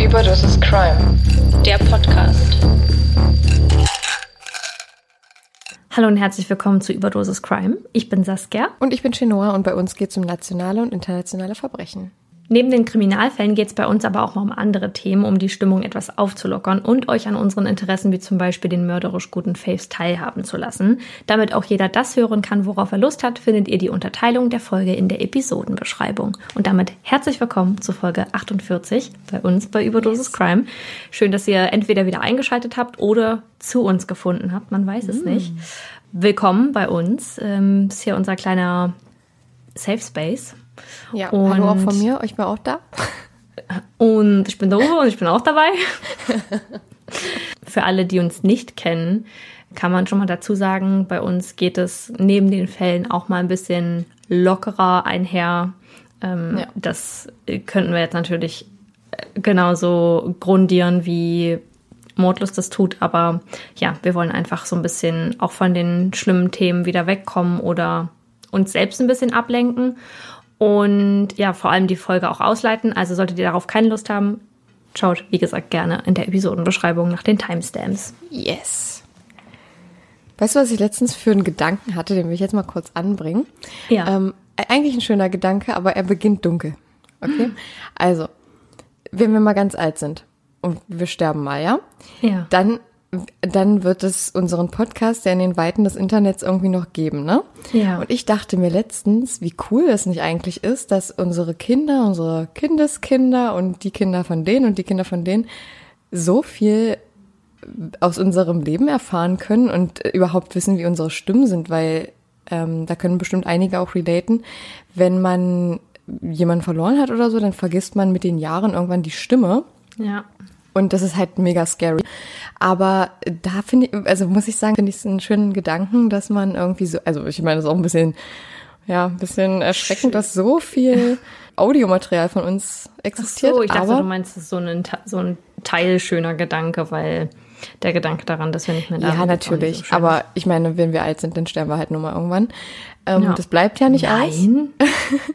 Überdosis Crime. Der Podcast. Hallo und herzlich willkommen zu Überdosis Crime. Ich bin Saskia. Und ich bin Chenoa und bei uns geht es um nationale und internationale Verbrechen. Neben den Kriminalfällen geht es bei uns aber auch mal um andere Themen, um die Stimmung etwas aufzulockern und euch an unseren Interessen wie zum Beispiel den mörderisch guten Faves teilhaben zu lassen. Damit auch jeder das hören kann, worauf er Lust hat, findet ihr die Unterteilung der Folge in der Episodenbeschreibung. Und damit herzlich willkommen zu Folge 48 bei uns bei Überdosis. Crime. Schön, dass ihr entweder wieder eingeschaltet habt oder zu uns gefunden habt. Man weiß es mm. nicht. Willkommen bei uns. Ähm, ist hier unser kleiner Safe Space ja, und hallo auch von mir, ich bin auch da. Und ich bin Doro und ich bin auch dabei. Für alle, die uns nicht kennen, kann man schon mal dazu sagen, bei uns geht es neben den Fällen auch mal ein bisschen lockerer einher. Ähm, ja. Das könnten wir jetzt natürlich äh, genauso grundieren, wie Mordlust das tut. Aber ja, wir wollen einfach so ein bisschen auch von den schlimmen Themen wieder wegkommen oder uns selbst ein bisschen ablenken und ja, vor allem die Folge auch ausleiten. Also solltet ihr darauf keine Lust haben, schaut, wie gesagt, gerne in der Episodenbeschreibung nach den Timestamps. Yes. Weißt du, was ich letztens für einen Gedanken hatte, den will ich jetzt mal kurz anbringen? Ja. Ähm, eigentlich ein schöner Gedanke, aber er beginnt dunkel. Okay? Also, wenn wir mal ganz alt sind und wir sterben mal, ja? Ja. Dann dann wird es unseren Podcast ja in den Weiten des Internets irgendwie noch geben, ne? Ja. Und ich dachte mir letztens, wie cool es nicht eigentlich ist, dass unsere Kinder, unsere Kindeskinder und die Kinder von denen und die Kinder von denen so viel aus unserem Leben erfahren können und überhaupt wissen, wie unsere Stimmen sind, weil ähm, da können bestimmt einige auch relaten. Wenn man jemanden verloren hat oder so, dann vergisst man mit den Jahren irgendwann die Stimme. Ja. Und das ist halt mega scary. Aber da finde ich, also muss ich sagen, finde ich es einen schönen Gedanken, dass man irgendwie so, also ich meine, das ist auch ein bisschen, ja, ein bisschen erschreckend, dass so viel Audiomaterial von uns existiert. Ach so, ich dachte, aber, du meinst, das ist so ein, so ein teilschöner Gedanke, weil der Gedanke daran, dass wir nicht mehr da sind. Ja, natürlich. So aber ich meine, wenn wir alt sind, dann sterben wir halt nur mal irgendwann. Ähm, ja. Das bleibt ja nicht Nein. aus.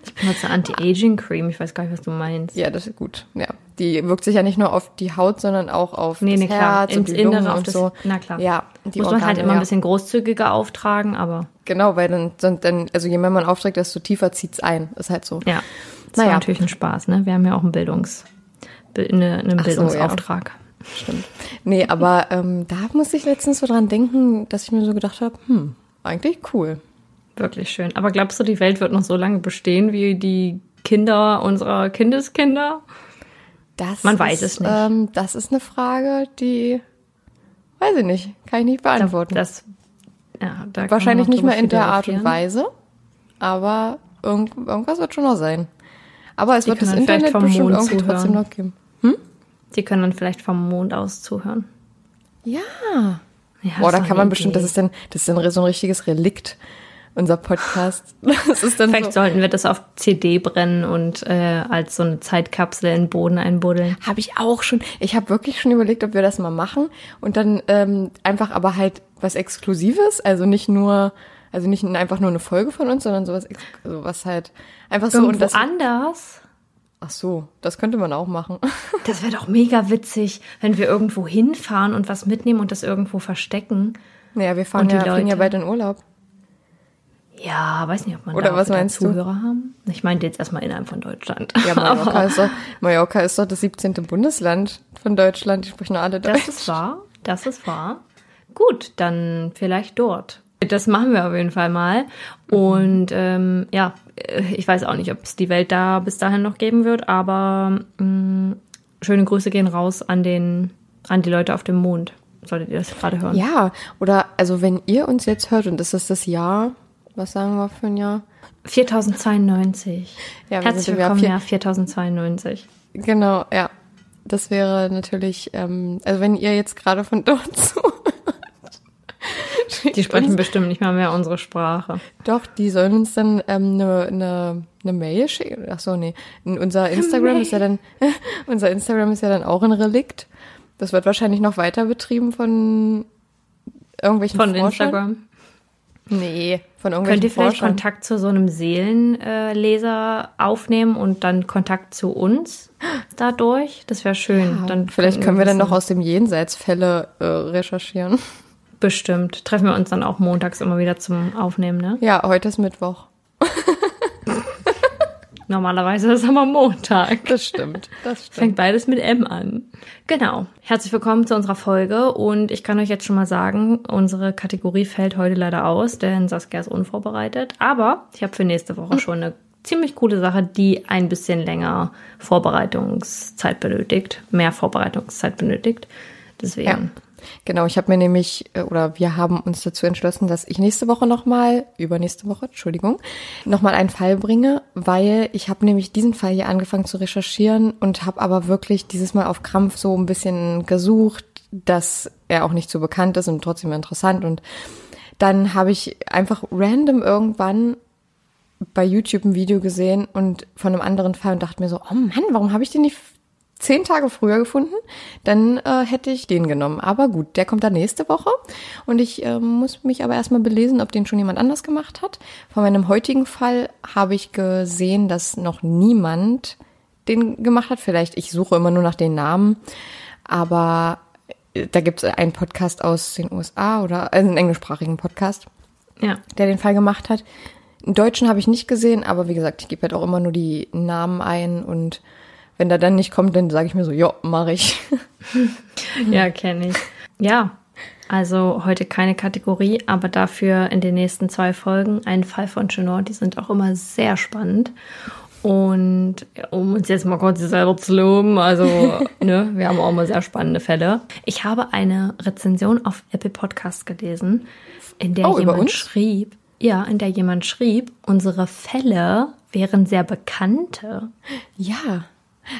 ich benutze Anti-Aging-Cream. Ich weiß gar nicht, was du meinst. Ja, das ist gut. Ja, die wirkt sich ja nicht nur auf die Haut, sondern auch auf nee, das nee, Herz ins und die Innere Lungen und das, so. Na klar. Ja, die Muss Organe, man halt immer ja. ein bisschen großzügiger auftragen, aber. Genau, weil dann, dann also je mehr man aufträgt, desto tiefer zieht's ein. Ist halt so. Ja. Das naja. war natürlich ein Spaß, ne? Wir haben ja auch einen Bildungs, eine, einen Bildungsauftrag. So, ja. Stimmt. Nee, aber ähm, da musste ich letztens so dran denken, dass ich mir so gedacht habe, hm, eigentlich cool. Wirklich schön. Aber glaubst du, die Welt wird noch so lange bestehen wie die Kinder unserer Kindeskinder? Das Man weiß ist, es nicht. Ähm, das ist eine Frage, die weiß ich nicht, kann ich nicht beantworten. Das, ja, da Wahrscheinlich nicht mehr in der Art und Weise, aber irgend, irgendwas wird schon noch sein. Aber es die wird das Internet bestimmt irgendwie zuhören. trotzdem noch geben. Die können dann vielleicht vom Mond aus zuhören. Ja. ja Boah, da kann man bestimmt, das ist dann, das ist dann so ein richtiges Relikt unser Podcast. Das ist dann Vielleicht so. sollten wir das auf CD brennen und äh, als so eine Zeitkapsel in den Boden einbuddeln. Habe ich auch schon. Ich habe wirklich schon überlegt, ob wir das mal machen und dann ähm, einfach aber halt was Exklusives, also nicht nur, also nicht einfach nur eine Folge von uns, sondern sowas, sowas halt einfach so Irgendwo und das anders. Ach so, das könnte man auch machen. Das wäre doch mega witzig, wenn wir irgendwo hinfahren und was mitnehmen und das irgendwo verstecken. Naja, wir fahren ja, Leute, ja bald in Urlaub. Ja, weiß nicht, ob man Oder da was meinst Zuhörer du? haben. Ich meine jetzt erstmal innerhalb von Deutschland. Ja, Mallorca, ist doch, Mallorca ist doch das 17. Bundesland von Deutschland. Die sprechen alle Deutsch. Das ist wahr. Das ist wahr. Gut, dann vielleicht dort. Das machen wir auf jeden Fall mal. Und ähm, ja, ich weiß auch nicht, ob es die Welt da bis dahin noch geben wird, aber mh, mm, schöne Grüße gehen raus an den, an die Leute auf dem Mond. solltet ihr das gerade hören. Ja, oder also wenn ihr uns jetzt hört und das ist das Jahr, was sagen wir für ein Jahr? 4092. Ja, Herzlich willkommen, Jahr 4092. Genau, ja. Das wäre natürlich, ähm, also wenn ihr jetzt gerade von dort zuhört. Die sprechen bestimmt nicht mal mehr unsere Sprache. Doch, die sollen uns dann ähm, eine, eine, eine Mail schicken. Ach so, nee. Unser Instagram ist ja dann, unser Instagram ist ja dann auch ein Relikt. Das wird wahrscheinlich noch weiter betrieben von irgendwelchen Von Forschern. Instagram? Nee, von irgendwelchen Könnt ihr vielleicht Forschern. Kontakt zu so einem Seelenleser aufnehmen und dann Kontakt zu uns dadurch? Das wäre schön. Ja, dann vielleicht können wir dann noch aus dem Jenseits Fälle äh, recherchieren. Bestimmt. Treffen wir uns dann auch montags immer wieder zum Aufnehmen, ne? Ja, heute ist Mittwoch. Normalerweise ist es aber Montag. Das stimmt, das stimmt. Fängt beides mit M an. Genau. Herzlich willkommen zu unserer Folge und ich kann euch jetzt schon mal sagen, unsere Kategorie fällt heute leider aus, denn Saskia ist unvorbereitet. Aber ich habe für nächste Woche hm. schon eine ziemlich coole Sache, die ein bisschen länger Vorbereitungszeit benötigt, mehr Vorbereitungszeit benötigt. Deswegen. Ja. Genau, ich habe mir nämlich, äh, oder wir haben uns dazu entschlossen, dass ich nächste Woche nochmal, übernächste Woche, Entschuldigung, nochmal einen Fall bringe, weil ich habe nämlich diesen Fall hier angefangen zu recherchieren und habe aber wirklich dieses Mal auf Krampf so ein bisschen gesucht, dass er auch nicht so bekannt ist und trotzdem interessant. Und dann habe ich einfach random irgendwann bei YouTube ein Video gesehen und von einem anderen Fall und dachte mir so, oh Mann, warum habe ich den nicht zehn Tage früher gefunden, dann äh, hätte ich den genommen. Aber gut, der kommt dann nächste Woche. Und ich äh, muss mich aber erstmal belesen, ob den schon jemand anders gemacht hat. Von meinem heutigen Fall habe ich gesehen, dass noch niemand den gemacht hat. Vielleicht, ich suche immer nur nach den Namen. Aber äh, da gibt es einen Podcast aus den USA oder also einen englischsprachigen Podcast, ja. der den Fall gemacht hat. Einen Deutschen habe ich nicht gesehen, aber wie gesagt, ich gebe halt auch immer nur die Namen ein und wenn der dann nicht kommt, dann sage ich mir so, ja, mache ich. ja, kenne ich. Ja, also heute keine Kategorie, aber dafür in den nächsten zwei Folgen ein Fall von Chenor. Die sind auch immer sehr spannend. Und um uns jetzt mal kurz selber zu loben, also ne, wir haben auch immer sehr spannende Fälle. Ich habe eine Rezension auf Apple Podcast gelesen, in der oh, jemand schrieb, ja, in der jemand schrieb, unsere Fälle wären sehr bekannte. Ja.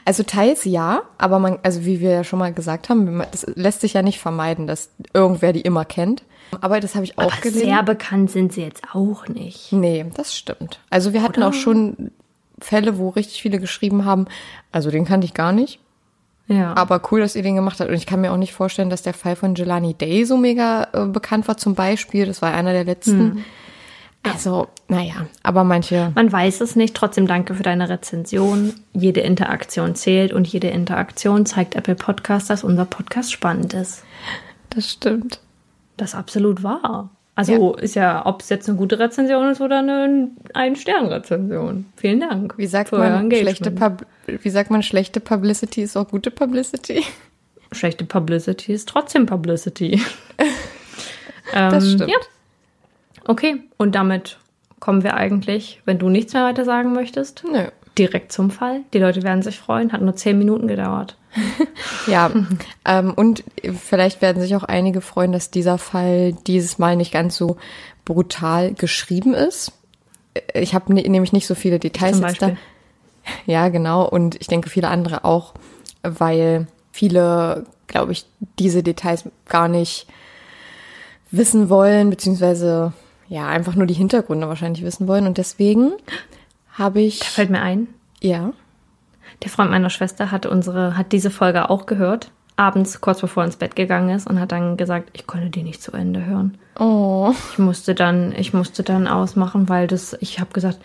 Also teils ja, aber man, also wie wir ja schon mal gesagt haben, das lässt sich ja nicht vermeiden, dass irgendwer die immer kennt. Aber das habe ich auch aber gelesen. Sehr bekannt sind sie jetzt auch nicht. Nee, das stimmt. Also wir hatten Oder? auch schon Fälle, wo richtig viele geschrieben haben, also den kannte ich gar nicht. Ja. Aber cool, dass ihr den gemacht habt. Und ich kann mir auch nicht vorstellen, dass der Fall von Jelani Day so mega äh, bekannt war zum Beispiel. Das war einer der letzten. Hm. Also, naja, aber manche. Man weiß es nicht. Trotzdem danke für deine Rezension. Jede Interaktion zählt und jede Interaktion zeigt Apple Podcast, dass unser Podcast spannend ist. Das stimmt. Das ist absolut wahr. Also ja. ist ja, ob es jetzt eine gute Rezension ist oder eine Ein-Stern-Rezension. Vielen Dank. Wie sagt, man, schlechte Pub wie sagt man, schlechte Publicity ist auch gute Publicity? Schlechte Publicity ist trotzdem Publicity. das ähm, stimmt. Ja. Okay, und damit kommen wir eigentlich, wenn du nichts mehr weiter sagen möchtest, Nö. direkt zum Fall. Die Leute werden sich freuen. Hat nur zehn Minuten gedauert. ja, ähm, und vielleicht werden sich auch einige freuen, dass dieser Fall dieses Mal nicht ganz so brutal geschrieben ist. Ich habe ne, nämlich nicht so viele Details jetzt da. Ja, genau. Und ich denke viele andere auch, weil viele, glaube ich, diese Details gar nicht wissen wollen, beziehungsweise ja, einfach nur die Hintergründe wahrscheinlich wissen wollen. Und deswegen habe ich. Da fällt mir ein. Ja. Der Freund meiner Schwester hat unsere, hat diese Folge auch gehört, abends, kurz bevor er ins Bett gegangen ist, und hat dann gesagt, ich konnte die nicht zu Ende hören. Oh. Ich musste dann, ich musste dann ausmachen, weil das, ich habe gesagt,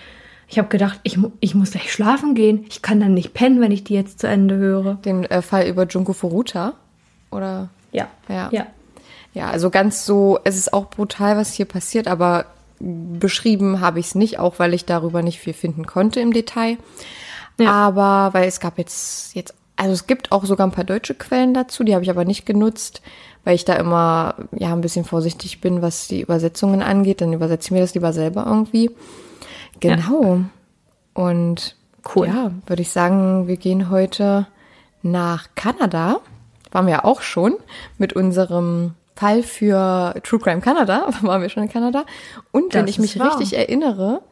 ich habe gedacht, ich, ich muss gleich schlafen gehen. Ich kann dann nicht pennen, wenn ich die jetzt zu Ende höre. Den äh, Fall über Junko Furuta? Oder? Ja. Ja. ja. Ja, also ganz so, es ist auch brutal, was hier passiert, aber beschrieben habe ich es nicht, auch weil ich darüber nicht viel finden konnte im Detail. Ja. Aber weil es gab jetzt, jetzt, also es gibt auch sogar ein paar deutsche Quellen dazu, die habe ich aber nicht genutzt, weil ich da immer ja ein bisschen vorsichtig bin, was die Übersetzungen angeht. Dann übersetze ich mir das lieber selber irgendwie. Genau. Ja. Und cool. Ja, würde ich sagen, wir gehen heute nach Kanada waren wir auch schon mit unserem Fall für True Crime Canada, waren wir schon in Kanada. Und wenn das ich mich wahr. richtig erinnere,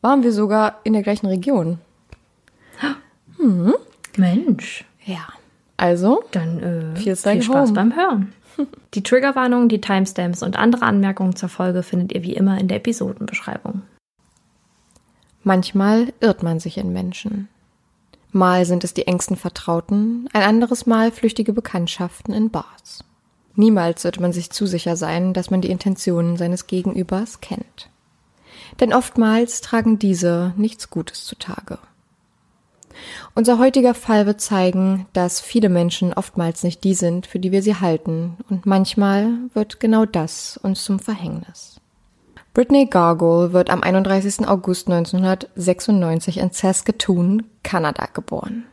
waren wir sogar in der gleichen Region. Hm. Mensch. Ja. Also, dann äh, viel Spaß home. beim Hören. Die Triggerwarnung, die Timestamps und andere Anmerkungen zur Folge findet ihr wie immer in der Episodenbeschreibung. Manchmal irrt man sich in Menschen. Mal sind es die engsten Vertrauten, ein anderes Mal flüchtige Bekanntschaften in Bars. Niemals sollte man sich zu sicher sein, dass man die Intentionen seines Gegenübers kennt. Denn oftmals tragen diese nichts Gutes zutage. Unser heutiger Fall wird zeigen, dass viele Menschen oftmals nicht die sind, für die wir sie halten, und manchmal wird genau das uns zum Verhängnis. Brittany Gargole wird am 31. August 1996 in Saskatoon, Kanada geboren.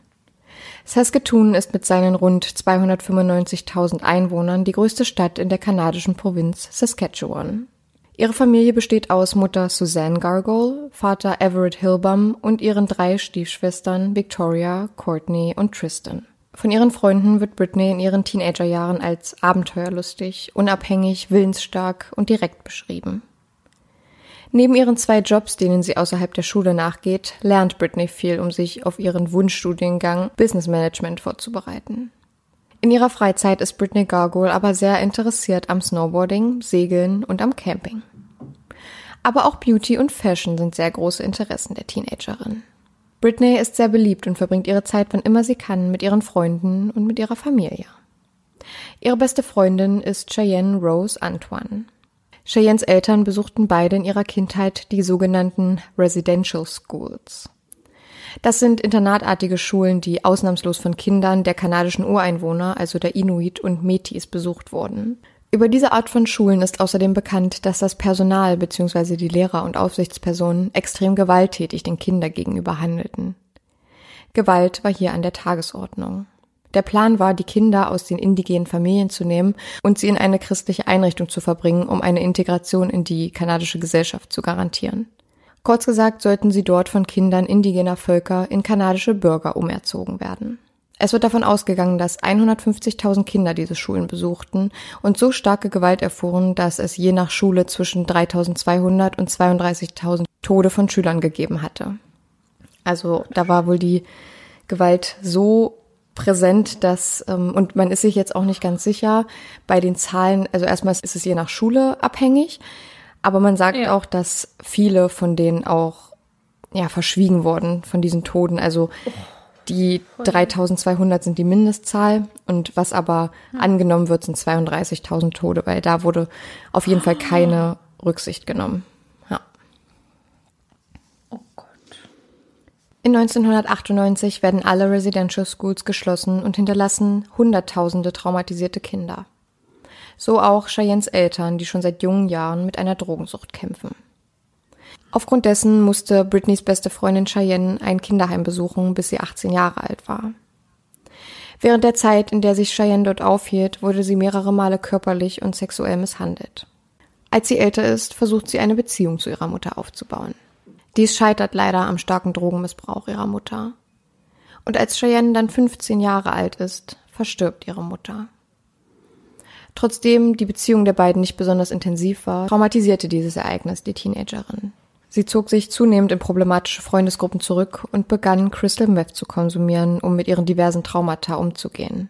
Saskatoon ist mit seinen rund 295.000 Einwohnern die größte Stadt in der kanadischen Provinz Saskatchewan. Ihre Familie besteht aus Mutter Suzanne Gargole, Vater Everett Hilbum und ihren drei Stiefschwestern Victoria, Courtney und Tristan. Von ihren Freunden wird Britney in ihren Teenagerjahren als abenteuerlustig, unabhängig, willensstark und direkt beschrieben. Neben ihren zwei Jobs, denen sie außerhalb der Schule nachgeht, lernt Britney viel, um sich auf ihren Wunschstudiengang Business Management vorzubereiten. In ihrer Freizeit ist Britney Gargoyle aber sehr interessiert am Snowboarding, Segeln und am Camping. Aber auch Beauty und Fashion sind sehr große Interessen der Teenagerin. Britney ist sehr beliebt und verbringt ihre Zeit, wann immer sie kann, mit ihren Freunden und mit ihrer Familie. Ihre beste Freundin ist Cheyenne Rose Antoine. Cheyennes Eltern besuchten beide in ihrer Kindheit die sogenannten Residential Schools. Das sind internatartige Schulen, die ausnahmslos von Kindern der kanadischen Ureinwohner, also der Inuit und Metis, besucht wurden. Über diese Art von Schulen ist außerdem bekannt, dass das Personal bzw. die Lehrer und Aufsichtspersonen extrem gewalttätig den Kindern gegenüber handelten. Gewalt war hier an der Tagesordnung. Der Plan war, die Kinder aus den indigenen Familien zu nehmen und sie in eine christliche Einrichtung zu verbringen, um eine Integration in die kanadische Gesellschaft zu garantieren. Kurz gesagt sollten sie dort von Kindern indigener Völker in kanadische Bürger umerzogen werden. Es wird davon ausgegangen, dass 150.000 Kinder diese Schulen besuchten und so starke Gewalt erfuhren, dass es je nach Schule zwischen 3.200 und 32.000 Tode von Schülern gegeben hatte. Also da war wohl die Gewalt so präsent, dass ähm, und man ist sich jetzt auch nicht ganz sicher bei den Zahlen. Also erstmal ist es je nach Schule abhängig, aber man sagt ja. auch, dass viele von denen auch ja verschwiegen wurden von diesen Toten. Also oh die 3200 sind die Mindestzahl und was aber hm. angenommen wird, sind 32.000 Tode, weil da wurde auf jeden Fall keine Rücksicht genommen. Ja. Oh Gott. In 1998 werden alle Residential Schools geschlossen und hinterlassen Hunderttausende traumatisierte Kinder. So auch Cheyennes Eltern, die schon seit jungen Jahren mit einer Drogensucht kämpfen. Aufgrund dessen musste Britneys beste Freundin Cheyenne ein Kinderheim besuchen, bis sie 18 Jahre alt war. Während der Zeit, in der sich Cheyenne dort aufhielt, wurde sie mehrere Male körperlich und sexuell misshandelt. Als sie älter ist, versucht sie eine Beziehung zu ihrer Mutter aufzubauen. Dies scheitert leider am starken Drogenmissbrauch ihrer Mutter. Und als Cheyenne dann 15 Jahre alt ist, verstirbt ihre Mutter. Trotzdem die Beziehung der beiden nicht besonders intensiv war, traumatisierte dieses Ereignis die Teenagerin. Sie zog sich zunehmend in problematische Freundesgruppen zurück und begann Crystal Meth zu konsumieren, um mit ihren diversen Traumata umzugehen.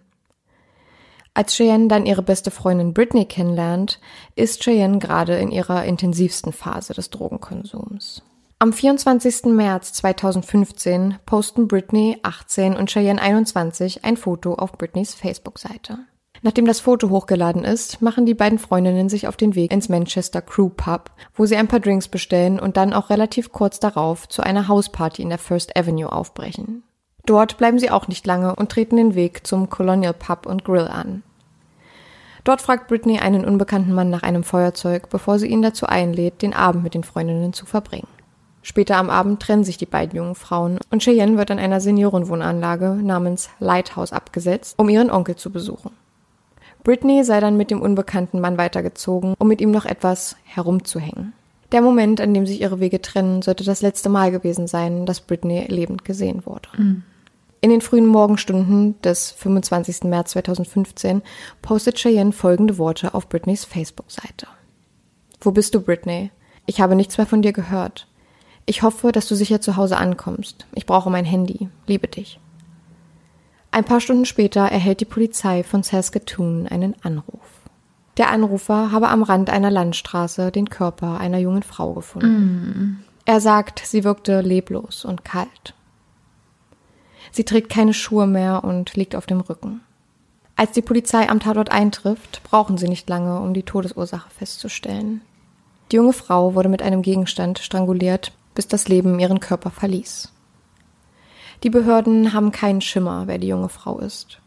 Als Cheyenne dann ihre beste Freundin Britney kennenlernt, ist Cheyenne gerade in ihrer intensivsten Phase des Drogenkonsums. Am 24. März 2015 posten Britney 18 und Cheyenne 21 ein Foto auf Britneys Facebook-Seite. Nachdem das Foto hochgeladen ist, machen die beiden Freundinnen sich auf den Weg ins Manchester Crew Pub, wo sie ein paar Drinks bestellen und dann auch relativ kurz darauf zu einer Hausparty in der First Avenue aufbrechen. Dort bleiben sie auch nicht lange und treten den Weg zum Colonial Pub und Grill an. Dort fragt Britney einen unbekannten Mann nach einem Feuerzeug, bevor sie ihn dazu einlädt, den Abend mit den Freundinnen zu verbringen. Später am Abend trennen sich die beiden jungen Frauen und Cheyenne wird an einer Seniorenwohnanlage namens Lighthouse abgesetzt, um ihren Onkel zu besuchen. Britney sei dann mit dem unbekannten Mann weitergezogen, um mit ihm noch etwas herumzuhängen. Der Moment, an dem sich ihre Wege trennen, sollte das letzte Mal gewesen sein, dass Britney lebend gesehen wurde. Mhm. In den frühen Morgenstunden des 25. März 2015 postet Cheyenne folgende Worte auf Britneys Facebook-Seite. Wo bist du, Britney? Ich habe nichts mehr von dir gehört. Ich hoffe, dass du sicher zu Hause ankommst. Ich brauche mein Handy. Liebe dich. Ein paar Stunden später erhält die Polizei von Saskatoon einen Anruf. Der Anrufer habe am Rand einer Landstraße den Körper einer jungen Frau gefunden. Mm. Er sagt, sie wirkte leblos und kalt. Sie trägt keine Schuhe mehr und liegt auf dem Rücken. Als die Polizei am Tatort eintrifft, brauchen sie nicht lange, um die Todesursache festzustellen. Die junge Frau wurde mit einem Gegenstand stranguliert, bis das Leben ihren Körper verließ. Die Behörden haben keinen Schimmer, wer die junge Frau ist.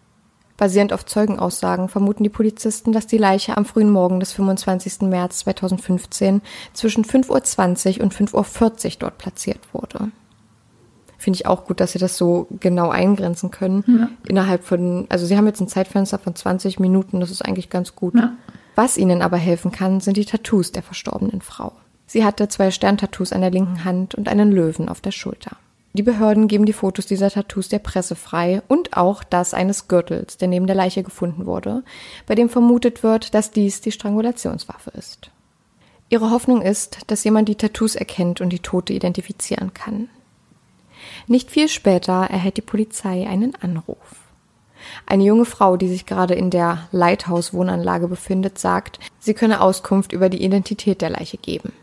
Basierend auf Zeugenaussagen vermuten die Polizisten, dass die Leiche am frühen Morgen des 25. März 2015 zwischen 5.20 Uhr und 5.40 Uhr dort platziert wurde. Finde ich auch gut, dass sie das so genau eingrenzen können. Ja. Innerhalb von, also sie haben jetzt ein Zeitfenster von 20 Minuten, das ist eigentlich ganz gut. Ja. Was ihnen aber helfen kann, sind die Tattoos der verstorbenen Frau. Sie hatte zwei Sterntattoos an der linken Hand und einen Löwen auf der Schulter. Die Behörden geben die Fotos dieser Tattoos der Presse frei und auch das eines Gürtels, der neben der Leiche gefunden wurde, bei dem vermutet wird, dass dies die Strangulationswaffe ist. Ihre Hoffnung ist, dass jemand die Tattoos erkennt und die Tote identifizieren kann. Nicht viel später erhält die Polizei einen Anruf. Eine junge Frau, die sich gerade in der Lighthouse-Wohnanlage befindet, sagt, sie könne Auskunft über die Identität der Leiche geben.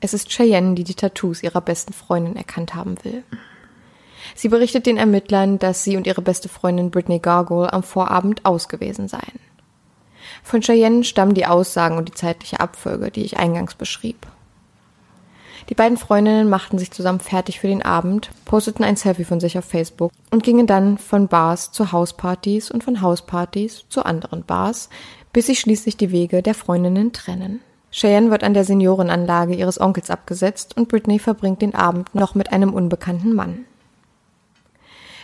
Es ist Cheyenne, die die Tattoos ihrer besten Freundin erkannt haben will. Sie berichtet den Ermittlern, dass sie und ihre beste Freundin Brittany Gargoyle am Vorabend ausgewesen seien. Von Cheyenne stammen die Aussagen und die zeitliche Abfolge, die ich eingangs beschrieb. Die beiden Freundinnen machten sich zusammen fertig für den Abend, posteten ein Selfie von sich auf Facebook und gingen dann von Bars zu Hauspartys und von Hauspartys zu anderen Bars, bis sich schließlich die Wege der Freundinnen trennen. Cheyenne wird an der Seniorenanlage ihres Onkels abgesetzt und Britney verbringt den Abend noch mit einem unbekannten Mann.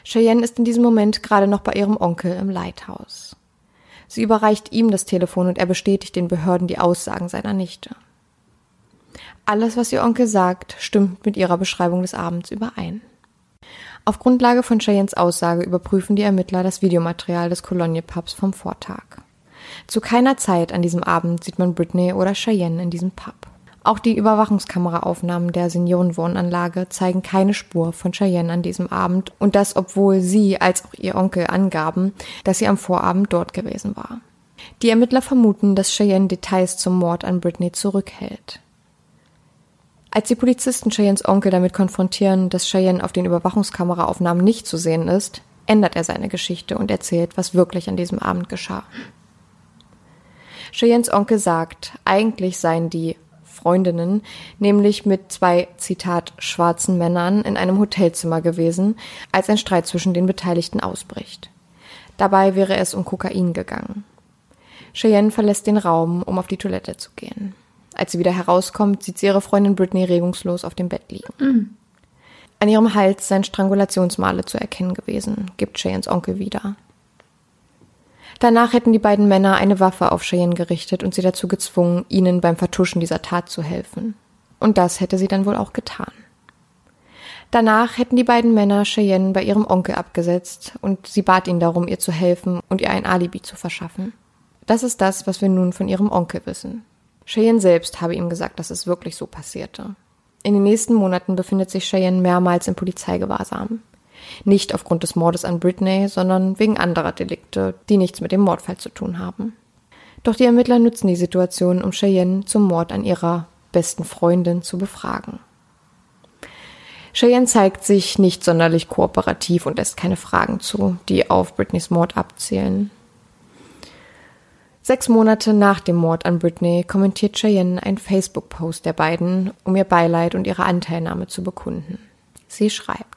Cheyenne ist in diesem Moment gerade noch bei ihrem Onkel im Lighthouse. Sie überreicht ihm das Telefon und er bestätigt den Behörden die Aussagen seiner Nichte. Alles, was ihr Onkel sagt, stimmt mit ihrer Beschreibung des Abends überein. Auf Grundlage von Cheyennes Aussage überprüfen die Ermittler das Videomaterial des Cologne Pubs vom Vortag. Zu keiner Zeit an diesem Abend sieht man Britney oder Cheyenne in diesem Pub. Auch die Überwachungskameraaufnahmen der Seniorenwohnanlage zeigen keine Spur von Cheyenne an diesem Abend und das, obwohl sie als auch ihr Onkel angaben, dass sie am Vorabend dort gewesen war. Die Ermittler vermuten, dass Cheyenne Details zum Mord an Britney zurückhält. Als die Polizisten Cheyennes Onkel damit konfrontieren, dass Cheyenne auf den Überwachungskameraaufnahmen nicht zu sehen ist, ändert er seine Geschichte und erzählt, was wirklich an diesem Abend geschah. Cheyennes Onkel sagt, eigentlich seien die Freundinnen nämlich mit zwei, Zitat, schwarzen Männern in einem Hotelzimmer gewesen, als ein Streit zwischen den Beteiligten ausbricht. Dabei wäre es um Kokain gegangen. Cheyenne verlässt den Raum, um auf die Toilette zu gehen. Als sie wieder herauskommt, sieht sie ihre Freundin Britney regungslos auf dem Bett liegen. Mhm. An ihrem Hals seien Strangulationsmale zu erkennen gewesen, gibt Cheyennes Onkel wieder. Danach hätten die beiden Männer eine Waffe auf Cheyenne gerichtet und sie dazu gezwungen, ihnen beim Vertuschen dieser Tat zu helfen. Und das hätte sie dann wohl auch getan. Danach hätten die beiden Männer Cheyenne bei ihrem Onkel abgesetzt und sie bat ihn darum, ihr zu helfen und ihr ein Alibi zu verschaffen. Das ist das, was wir nun von ihrem Onkel wissen. Cheyenne selbst habe ihm gesagt, dass es wirklich so passierte. In den nächsten Monaten befindet sich Cheyenne mehrmals in Polizeigewahrsam. Nicht aufgrund des Mordes an Britney, sondern wegen anderer Delikte, die nichts mit dem Mordfall zu tun haben. Doch die Ermittler nutzen die Situation, um Cheyenne zum Mord an ihrer besten Freundin zu befragen. Cheyenne zeigt sich nicht sonderlich kooperativ und lässt keine Fragen zu, die auf Britneys Mord abzielen. Sechs Monate nach dem Mord an Britney kommentiert Cheyenne einen Facebook-Post der beiden, um ihr Beileid und ihre Anteilnahme zu bekunden. Sie schreibt: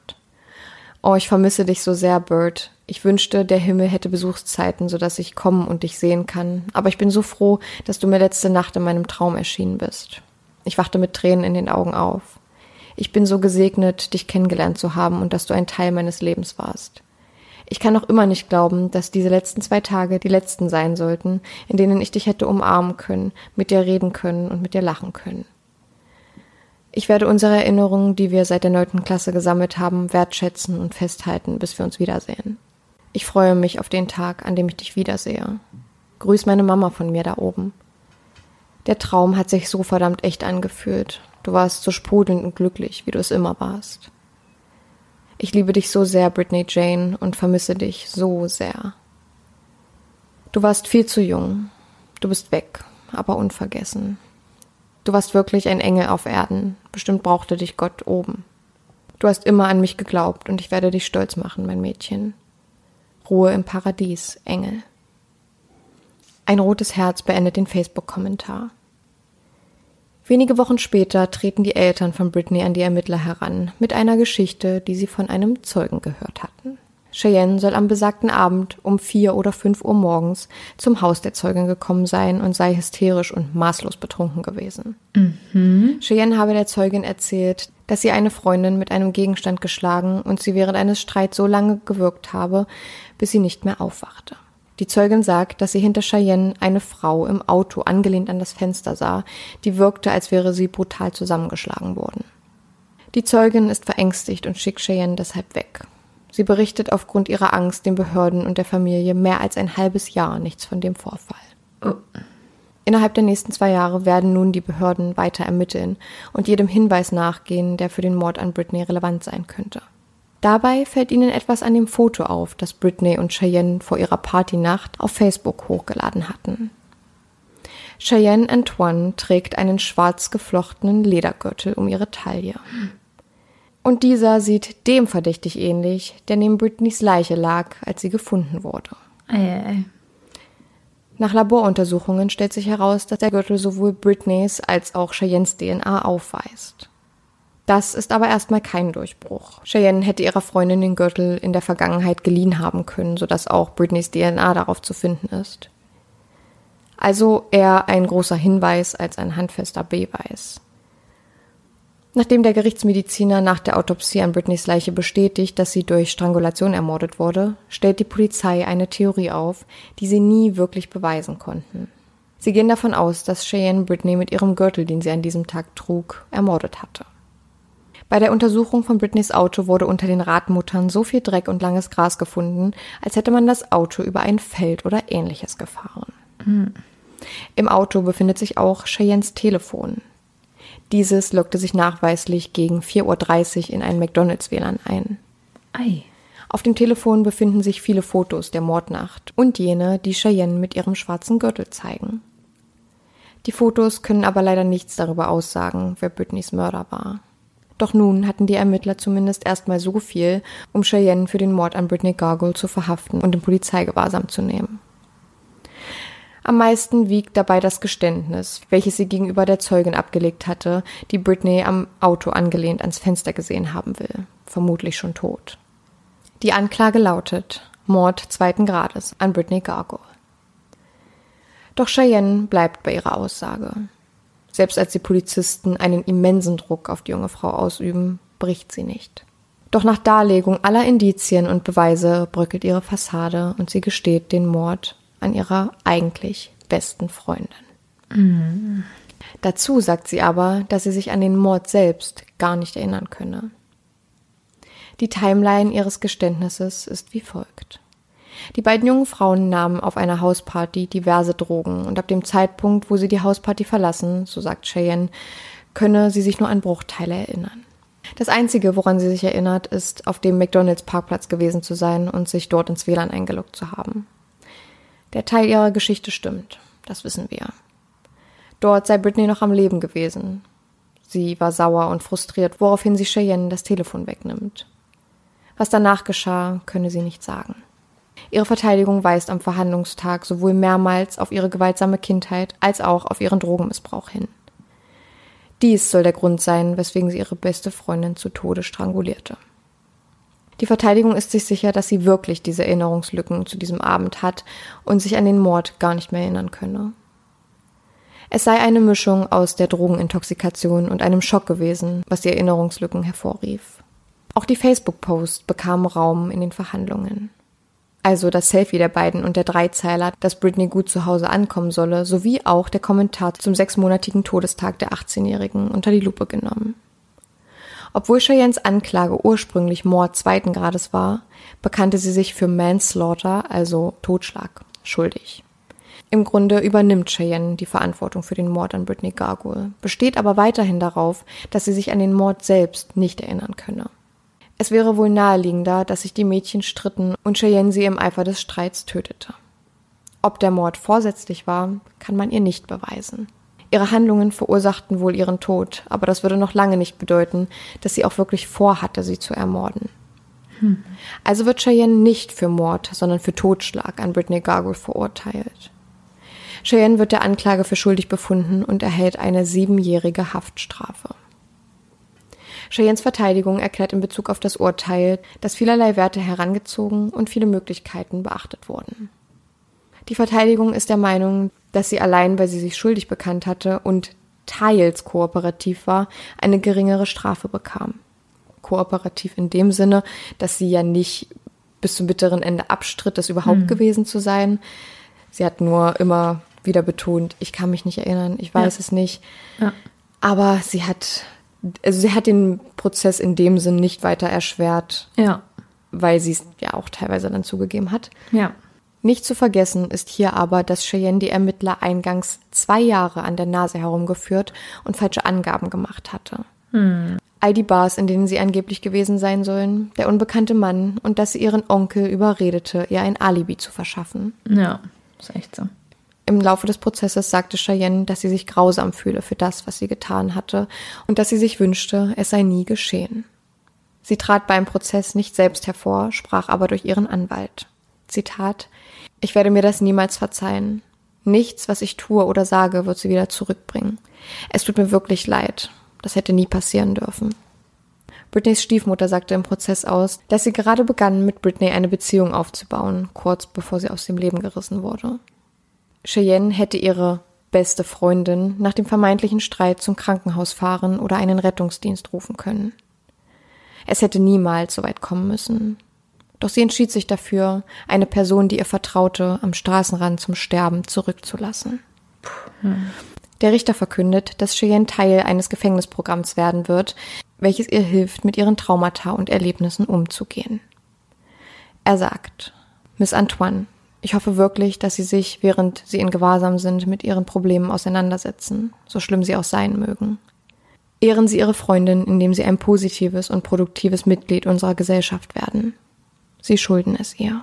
Oh, ich vermisse dich so sehr, Bert. Ich wünschte, der Himmel hätte Besuchszeiten, sodass ich kommen und dich sehen kann. Aber ich bin so froh, dass du mir letzte Nacht in meinem Traum erschienen bist. Ich wachte mit Tränen in den Augen auf. Ich bin so gesegnet, dich kennengelernt zu haben und dass du ein Teil meines Lebens warst. Ich kann noch immer nicht glauben, dass diese letzten zwei Tage die letzten sein sollten, in denen ich dich hätte umarmen können, mit dir reden können und mit dir lachen können. Ich werde unsere Erinnerungen, die wir seit der neunten Klasse gesammelt haben, wertschätzen und festhalten, bis wir uns wiedersehen. Ich freue mich auf den Tag, an dem ich dich wiedersehe. Grüß meine Mama von mir da oben. Der Traum hat sich so verdammt echt angefühlt. Du warst so sprudelnd und glücklich, wie du es immer warst. Ich liebe dich so sehr, Britney Jane, und vermisse dich so sehr. Du warst viel zu jung. Du bist weg, aber unvergessen. Du warst wirklich ein Engel auf Erden. Bestimmt brauchte dich Gott oben. Du hast immer an mich geglaubt und ich werde dich stolz machen, mein Mädchen. Ruhe im Paradies, Engel. Ein rotes Herz beendet den Facebook-Kommentar. Wenige Wochen später treten die Eltern von Britney an die Ermittler heran mit einer Geschichte, die sie von einem Zeugen gehört hatten. Cheyenne soll am besagten Abend um vier oder fünf Uhr morgens zum Haus der Zeugin gekommen sein und sei hysterisch und maßlos betrunken gewesen. Mhm. Cheyenne habe der Zeugin erzählt, dass sie eine Freundin mit einem Gegenstand geschlagen und sie während eines Streits so lange gewirkt habe, bis sie nicht mehr aufwachte. Die Zeugin sagt, dass sie hinter Cheyenne eine Frau im Auto angelehnt an das Fenster sah, die wirkte, als wäre sie brutal zusammengeschlagen worden. Die Zeugin ist verängstigt und schickt Cheyenne deshalb weg. Sie berichtet aufgrund ihrer Angst den Behörden und der Familie mehr als ein halbes Jahr nichts von dem Vorfall. Oh. Innerhalb der nächsten zwei Jahre werden nun die Behörden weiter ermitteln und jedem Hinweis nachgehen, der für den Mord an Britney relevant sein könnte. Dabei fällt ihnen etwas an dem Foto auf, das Britney und Cheyenne vor ihrer Partynacht auf Facebook hochgeladen hatten. Cheyenne Antoine trägt einen schwarz geflochtenen Ledergürtel um ihre Taille. Und dieser sieht dem verdächtig ähnlich, der neben Britneys Leiche lag, als sie gefunden wurde. Ei, ei. Nach Laboruntersuchungen stellt sich heraus, dass der Gürtel sowohl Britneys als auch Cheyennes DNA aufweist. Das ist aber erstmal kein Durchbruch. Cheyenne hätte ihrer Freundin den Gürtel in der Vergangenheit geliehen haben können, sodass auch Britneys DNA darauf zu finden ist. Also eher ein großer Hinweis als ein handfester Beweis. Nachdem der Gerichtsmediziner nach der Autopsie an Britneys Leiche bestätigt, dass sie durch Strangulation ermordet wurde, stellt die Polizei eine Theorie auf, die sie nie wirklich beweisen konnten. Sie gehen davon aus, dass Cheyenne Britney mit ihrem Gürtel, den sie an diesem Tag trug, ermordet hatte. Bei der Untersuchung von Britneys Auto wurde unter den Radmuttern so viel Dreck und langes Gras gefunden, als hätte man das Auto über ein Feld oder ähnliches gefahren. Mhm. Im Auto befindet sich auch Cheyennes Telefon. Dieses lockte sich nachweislich gegen 4.30 Uhr in ein McDonalds-WLAN ein. Ei. Auf dem Telefon befinden sich viele Fotos der Mordnacht und jene, die Cheyenne mit ihrem schwarzen Gürtel zeigen. Die Fotos können aber leider nichts darüber aussagen, wer Britneys Mörder war. Doch nun hatten die Ermittler zumindest erstmal so viel, um Cheyenne für den Mord an Britney Gargoyle zu verhaften und in Polizeigewahrsam zu nehmen. Am meisten wiegt dabei das Geständnis, welches sie gegenüber der Zeugin abgelegt hatte, die Britney am Auto angelehnt ans Fenster gesehen haben will, vermutlich schon tot. Die Anklage lautet Mord zweiten Grades an Britney Gargoyle. Doch Cheyenne bleibt bei ihrer Aussage. Selbst als die Polizisten einen immensen Druck auf die junge Frau ausüben, bricht sie nicht. Doch nach Darlegung aller Indizien und Beweise bröckelt ihre Fassade und sie gesteht den Mord an ihrer eigentlich besten Freundin. Mhm. Dazu sagt sie aber, dass sie sich an den Mord selbst gar nicht erinnern könne. Die Timeline ihres Geständnisses ist wie folgt. Die beiden jungen Frauen nahmen auf einer Hausparty diverse Drogen und ab dem Zeitpunkt, wo sie die Hausparty verlassen, so sagt Cheyenne, könne sie sich nur an Bruchteile erinnern. Das Einzige, woran sie sich erinnert, ist, auf dem McDonalds Parkplatz gewesen zu sein und sich dort ins WLAN eingeloggt zu haben. Der Teil ihrer Geschichte stimmt, das wissen wir. Dort sei Britney noch am Leben gewesen. Sie war sauer und frustriert, woraufhin sie Cheyenne das Telefon wegnimmt. Was danach geschah, könne sie nicht sagen. Ihre Verteidigung weist am Verhandlungstag sowohl mehrmals auf ihre gewaltsame Kindheit als auch auf ihren Drogenmissbrauch hin. Dies soll der Grund sein, weswegen sie ihre beste Freundin zu Tode strangulierte. Die Verteidigung ist sich sicher, dass sie wirklich diese Erinnerungslücken zu diesem Abend hat und sich an den Mord gar nicht mehr erinnern könne. Es sei eine Mischung aus der Drogenintoxikation und einem Schock gewesen, was die Erinnerungslücken hervorrief. Auch die Facebook-Post bekam Raum in den Verhandlungen. also das Selfie der beiden und der Dreizeiler, dass Britney gut zu Hause ankommen solle, sowie auch der Kommentar zum sechsmonatigen Todestag der 18-Jährigen unter die Lupe genommen. Obwohl Cheyennes Anklage ursprünglich Mord zweiten Grades war, bekannte sie sich für Manslaughter, also Totschlag, schuldig. Im Grunde übernimmt Cheyenne die Verantwortung für den Mord an Britney Gargoyle, besteht aber weiterhin darauf, dass sie sich an den Mord selbst nicht erinnern könne. Es wäre wohl naheliegender, dass sich die Mädchen stritten und Cheyenne sie im Eifer des Streits tötete. Ob der Mord vorsätzlich war, kann man ihr nicht beweisen. Ihre Handlungen verursachten wohl ihren Tod, aber das würde noch lange nicht bedeuten, dass sie auch wirklich vorhatte, sie zu ermorden. Hm. Also wird Cheyenne nicht für Mord, sondern für Totschlag an Britney Gargoyle verurteilt. Cheyenne wird der Anklage für schuldig befunden und erhält eine siebenjährige Haftstrafe. Cheyennes Verteidigung erklärt in Bezug auf das Urteil, dass vielerlei Werte herangezogen und viele Möglichkeiten beachtet wurden. Die Verteidigung ist der Meinung, dass sie allein, weil sie sich schuldig bekannt hatte und teils kooperativ war, eine geringere Strafe bekam. Kooperativ in dem Sinne, dass sie ja nicht bis zum bitteren Ende abstritt, das überhaupt mhm. gewesen zu sein. Sie hat nur immer wieder betont, ich kann mich nicht erinnern, ich weiß ja. es nicht. Ja. Aber sie hat also sie hat den Prozess in dem Sinn nicht weiter erschwert. Ja. Weil sie es ja auch teilweise dann zugegeben hat. Ja. Nicht zu vergessen ist hier aber, dass Cheyenne die Ermittler eingangs zwei Jahre an der Nase herumgeführt und falsche Angaben gemacht hatte. Hm. All die Bars, in denen sie angeblich gewesen sein sollen, der unbekannte Mann und dass sie ihren Onkel überredete, ihr ein Alibi zu verschaffen. Ja, ist echt so. Im Laufe des Prozesses sagte Cheyenne, dass sie sich grausam fühle für das, was sie getan hatte und dass sie sich wünschte, es sei nie geschehen. Sie trat beim Prozess nicht selbst hervor, sprach aber durch ihren Anwalt. Zitat Ich werde mir das niemals verzeihen. Nichts, was ich tue oder sage, wird sie wieder zurückbringen. Es tut mir wirklich leid. Das hätte nie passieren dürfen. Britneys Stiefmutter sagte im Prozess aus, dass sie gerade begann, mit Britney eine Beziehung aufzubauen, kurz bevor sie aus dem Leben gerissen wurde. Cheyenne hätte ihre beste Freundin nach dem vermeintlichen Streit zum Krankenhaus fahren oder einen Rettungsdienst rufen können. Es hätte niemals so weit kommen müssen. Doch sie entschied sich dafür, eine Person, die ihr vertraute, am Straßenrand zum Sterben zurückzulassen. Der Richter verkündet, dass Cheyenne Teil eines Gefängnisprogramms werden wird, welches ihr hilft, mit ihren Traumata und Erlebnissen umzugehen. Er sagt, Miss Antoine, ich hoffe wirklich, dass Sie sich, während Sie in Gewahrsam sind, mit Ihren Problemen auseinandersetzen, so schlimm sie auch sein mögen. Ehren Sie Ihre Freundin, indem Sie ein positives und produktives Mitglied unserer Gesellschaft werden. Sie schulden es ihr.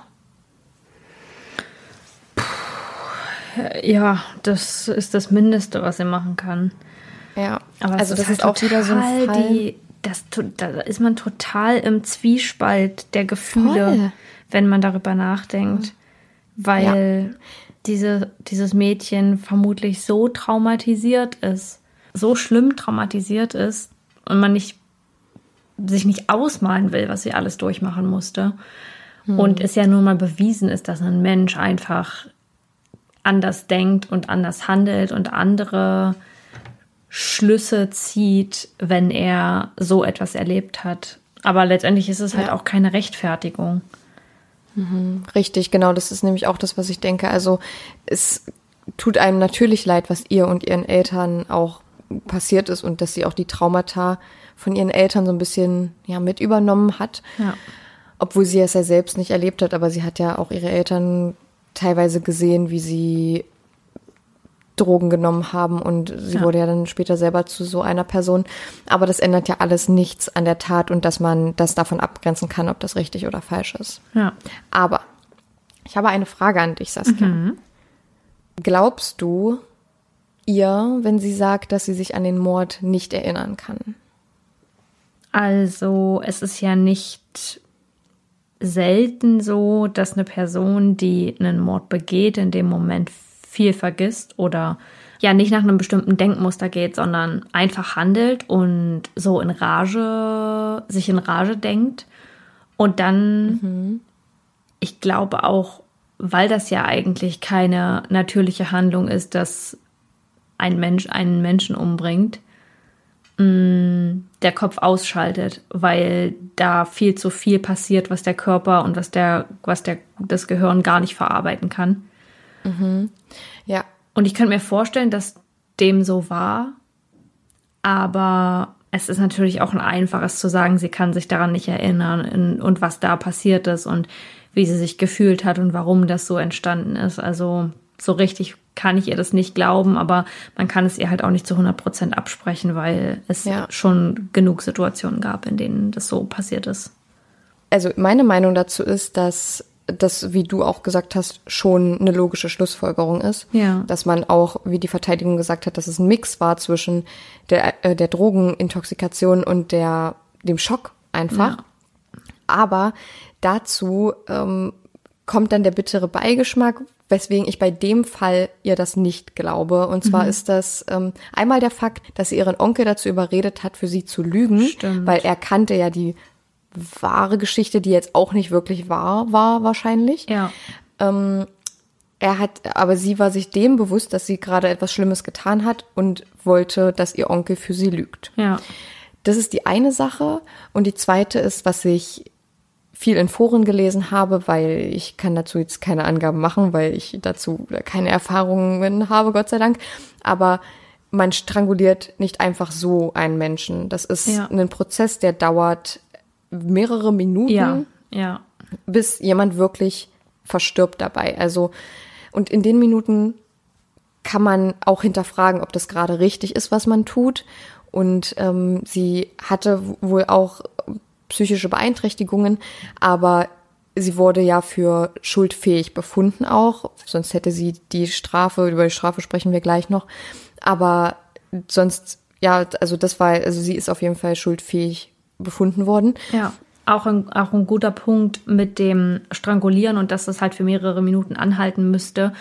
Ja, das ist das Mindeste, was sie machen kann. Ja, aber also das, ist, halt auch wieder so ein Fall. Die, das, da ist man total im Zwiespalt der Gefühle, Voll. wenn man darüber nachdenkt weil ja. diese, dieses Mädchen vermutlich so traumatisiert ist, so schlimm traumatisiert ist und man nicht, sich nicht ausmalen will, was sie alles durchmachen musste. Hm. Und es ja nun mal bewiesen ist, dass ein Mensch einfach anders denkt und anders handelt und andere Schlüsse zieht, wenn er so etwas erlebt hat. Aber letztendlich ist es halt ja. auch keine Rechtfertigung. Mhm, richtig, genau, das ist nämlich auch das, was ich denke. Also es tut einem natürlich leid, was ihr und ihren Eltern auch passiert ist und dass sie auch die Traumata von ihren Eltern so ein bisschen ja mit übernommen hat. Ja. Obwohl sie es ja selbst nicht erlebt hat, aber sie hat ja auch ihre Eltern teilweise gesehen, wie sie Drogen genommen haben und sie ja. wurde ja dann später selber zu so einer Person. Aber das ändert ja alles nichts an der Tat und dass man das davon abgrenzen kann, ob das richtig oder falsch ist. Ja. Aber ich habe eine Frage an dich, Saskia. Mhm. Glaubst du ihr, wenn sie sagt, dass sie sich an den Mord nicht erinnern kann? Also, es ist ja nicht selten so, dass eine Person, die einen Mord begeht, in dem Moment viel vergisst oder ja nicht nach einem bestimmten Denkmuster geht, sondern einfach handelt und so in Rage, sich in Rage denkt. Und dann, mhm. ich glaube auch, weil das ja eigentlich keine natürliche Handlung ist, dass ein Mensch einen Menschen umbringt, mh, der Kopf ausschaltet, weil da viel zu viel passiert, was der Körper und was der, was der, das Gehirn gar nicht verarbeiten kann. Mhm. Ja. Und ich könnte mir vorstellen, dass dem so war, aber es ist natürlich auch ein einfaches zu sagen, sie kann sich daran nicht erinnern und was da passiert ist und wie sie sich gefühlt hat und warum das so entstanden ist. Also so richtig kann ich ihr das nicht glauben, aber man kann es ihr halt auch nicht zu 100 Prozent absprechen, weil es ja. schon genug Situationen gab, in denen das so passiert ist. Also meine Meinung dazu ist, dass das, wie du auch gesagt hast, schon eine logische Schlussfolgerung ist. Ja. Dass man auch, wie die Verteidigung gesagt hat, dass es ein Mix war zwischen der, äh, der Drogenintoxikation und der, dem Schock einfach. Ja. Aber dazu ähm, kommt dann der bittere Beigeschmack, weswegen ich bei dem Fall ihr das nicht glaube. Und zwar mhm. ist das ähm, einmal der Fakt, dass sie ihren Onkel dazu überredet hat, für sie zu lügen, Stimmt. weil er kannte ja die wahre Geschichte, die jetzt auch nicht wirklich wahr war wahrscheinlich. Ja. Ähm, er hat, aber sie war sich dem bewusst, dass sie gerade etwas Schlimmes getan hat und wollte, dass ihr Onkel für sie lügt. Ja. Das ist die eine Sache. Und die zweite ist, was ich viel in Foren gelesen habe, weil ich kann dazu jetzt keine Angaben machen, weil ich dazu keine Erfahrungen habe, Gott sei Dank. Aber man stranguliert nicht einfach so einen Menschen. Das ist ja. ein Prozess, der dauert mehrere Minuten, ja, ja. bis jemand wirklich verstirbt dabei. Also, und in den Minuten kann man auch hinterfragen, ob das gerade richtig ist, was man tut. Und ähm, sie hatte wohl auch psychische Beeinträchtigungen, aber sie wurde ja für schuldfähig befunden auch, sonst hätte sie die Strafe, über die Strafe sprechen wir gleich noch, aber sonst, ja, also das war, also sie ist auf jeden Fall schuldfähig befunden worden. Ja. Auch ein, auch ein guter Punkt mit dem Strangulieren und dass das halt für mehrere Minuten anhalten müsste,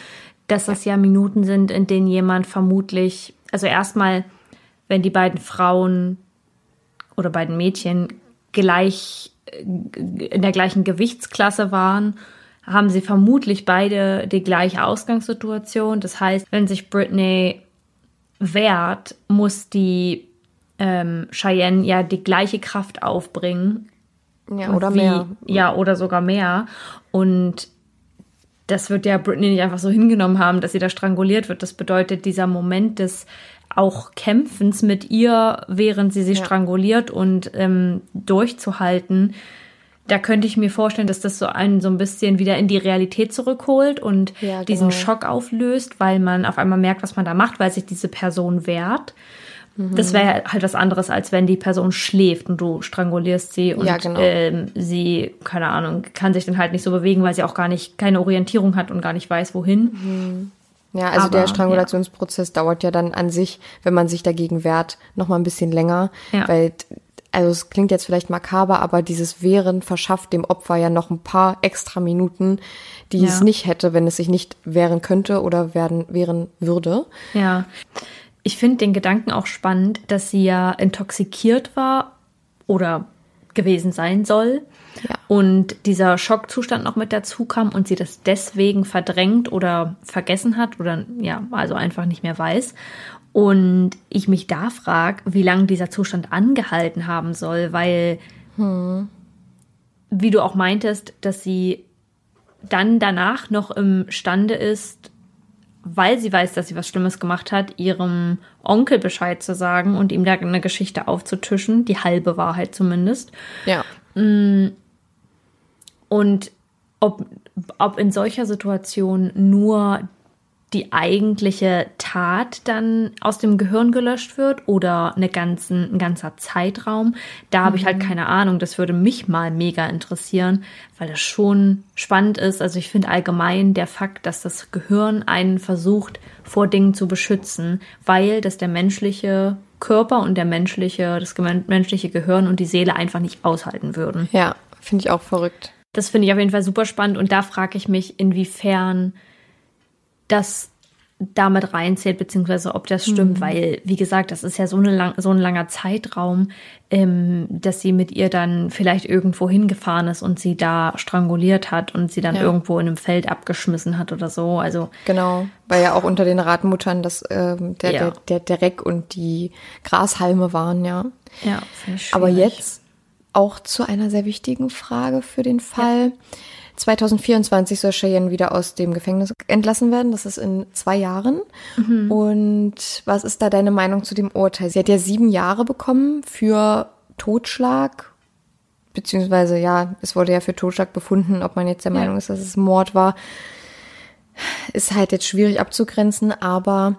dass das ja Minuten sind, in denen jemand vermutlich, also erstmal, wenn die beiden Frauen oder beiden Mädchen gleich in der gleichen Gewichtsklasse waren, haben sie vermutlich beide die gleiche Ausgangssituation. Das heißt, wenn sich Britney wehrt, muss die ähm, Cheyenne ja die gleiche Kraft aufbringen. Ja, oder wie, mehr. Ja, oder sogar mehr. Und das wird ja Britney nicht einfach so hingenommen haben, dass sie da stranguliert wird. Das bedeutet, dieser Moment des auch Kämpfens mit ihr, während sie sie ja. stranguliert und ähm, durchzuhalten, da könnte ich mir vorstellen, dass das so einen so ein bisschen wieder in die Realität zurückholt und ja, genau. diesen Schock auflöst, weil man auf einmal merkt, was man da macht, weil sich diese Person wehrt. Das wäre halt was anderes, als wenn die Person schläft und du strangulierst sie und ja, genau. ähm, sie, keine Ahnung, kann sich dann halt nicht so bewegen, weil sie auch gar nicht keine Orientierung hat und gar nicht weiß, wohin. Mhm. Ja, also Aber, der Strangulationsprozess ja. dauert ja dann an sich, wenn man sich dagegen wehrt, noch mal ein bisschen länger, ja. weil also es klingt jetzt vielleicht makaber, aber dieses Wehren verschafft dem Opfer ja noch ein paar extra Minuten, die ja. es nicht hätte, wenn es sich nicht wehren könnte oder werden wehren würde. Ja. Ich finde den Gedanken auch spannend, dass sie ja intoxikiert war oder gewesen sein soll ja. und dieser Schockzustand noch mit dazu kam und sie das deswegen verdrängt oder vergessen hat oder ja, also einfach nicht mehr weiß. Und ich mich da frage, wie lange dieser Zustand angehalten haben soll, weil, hm. wie du auch meintest, dass sie dann danach noch imstande ist, weil sie weiß, dass sie was Schlimmes gemacht hat, ihrem Onkel Bescheid zu sagen und ihm da eine Geschichte aufzutischen, die halbe Wahrheit zumindest. Ja. Und ob, ob in solcher Situation nur die eigentliche Tat dann aus dem Gehirn gelöscht wird oder eine ganzen, ein ganzer Zeitraum. Da habe ich halt mhm. keine Ahnung. Das würde mich mal mega interessieren, weil das schon spannend ist. Also ich finde allgemein der Fakt, dass das Gehirn einen versucht, vor Dingen zu beschützen, weil das der menschliche Körper und der menschliche, das menschliche Gehirn und die Seele einfach nicht aushalten würden. Ja, finde ich auch verrückt. Das finde ich auf jeden Fall super spannend und da frage ich mich, inwiefern das damit reinzählt, beziehungsweise ob das stimmt, mhm. weil, wie gesagt, das ist ja so, eine lang, so ein langer Zeitraum, ähm, dass sie mit ihr dann vielleicht irgendwo hingefahren ist und sie da stranguliert hat und sie dann ja. irgendwo in einem Feld abgeschmissen hat oder so. Also genau, weil ja auch unter den Radmuttern das ähm, der, ja. der, der, der Reck und die Grashalme waren, ja. Ja, Aber jetzt auch zu einer sehr wichtigen Frage für den Fall. Ja 2024 soll Cheyenne wieder aus dem Gefängnis entlassen werden. Das ist in zwei Jahren. Mhm. Und was ist da deine Meinung zu dem Urteil? Sie hat ja sieben Jahre bekommen für Totschlag. Beziehungsweise, ja, es wurde ja für Totschlag befunden. Ob man jetzt der Meinung ist, dass es Mord war, ist halt jetzt schwierig abzugrenzen. Aber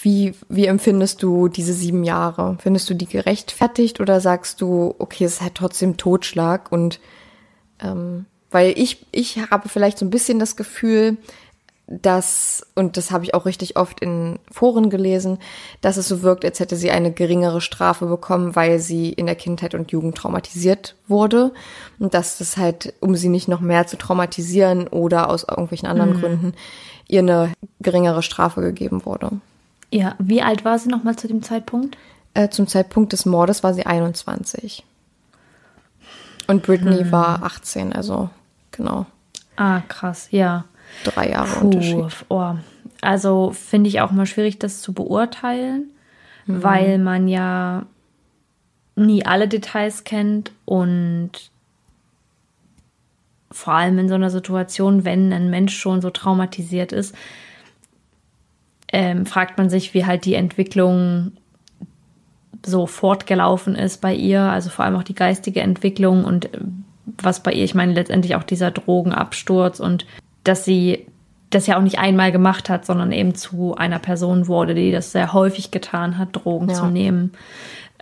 wie, wie empfindest du diese sieben Jahre? Findest du die gerechtfertigt oder sagst du, okay, es ist halt trotzdem Totschlag und ähm, weil ich, ich habe vielleicht so ein bisschen das Gefühl, dass, und das habe ich auch richtig oft in Foren gelesen, dass es so wirkt, als hätte sie eine geringere Strafe bekommen, weil sie in der Kindheit und Jugend traumatisiert wurde. Und dass das halt, um sie nicht noch mehr zu traumatisieren oder aus irgendwelchen anderen mhm. Gründen, ihr eine geringere Strafe gegeben wurde. Ja, wie alt war sie nochmal zu dem Zeitpunkt? Äh, zum Zeitpunkt des Mordes war sie 21. Und Britney hm. war 18, also genau. Ah, krass, ja. Drei Jahre Puh, Unterschied. Oh. Also finde ich auch mal schwierig, das zu beurteilen, mhm. weil man ja nie alle Details kennt und vor allem in so einer Situation, wenn ein Mensch schon so traumatisiert ist, ähm, fragt man sich, wie halt die Entwicklung so fortgelaufen ist bei ihr, also vor allem auch die geistige Entwicklung und äh, was bei ihr, ich meine letztendlich auch dieser Drogenabsturz und dass sie das ja auch nicht einmal gemacht hat, sondern eben zu einer Person wurde, die das sehr häufig getan hat, Drogen ja. zu nehmen.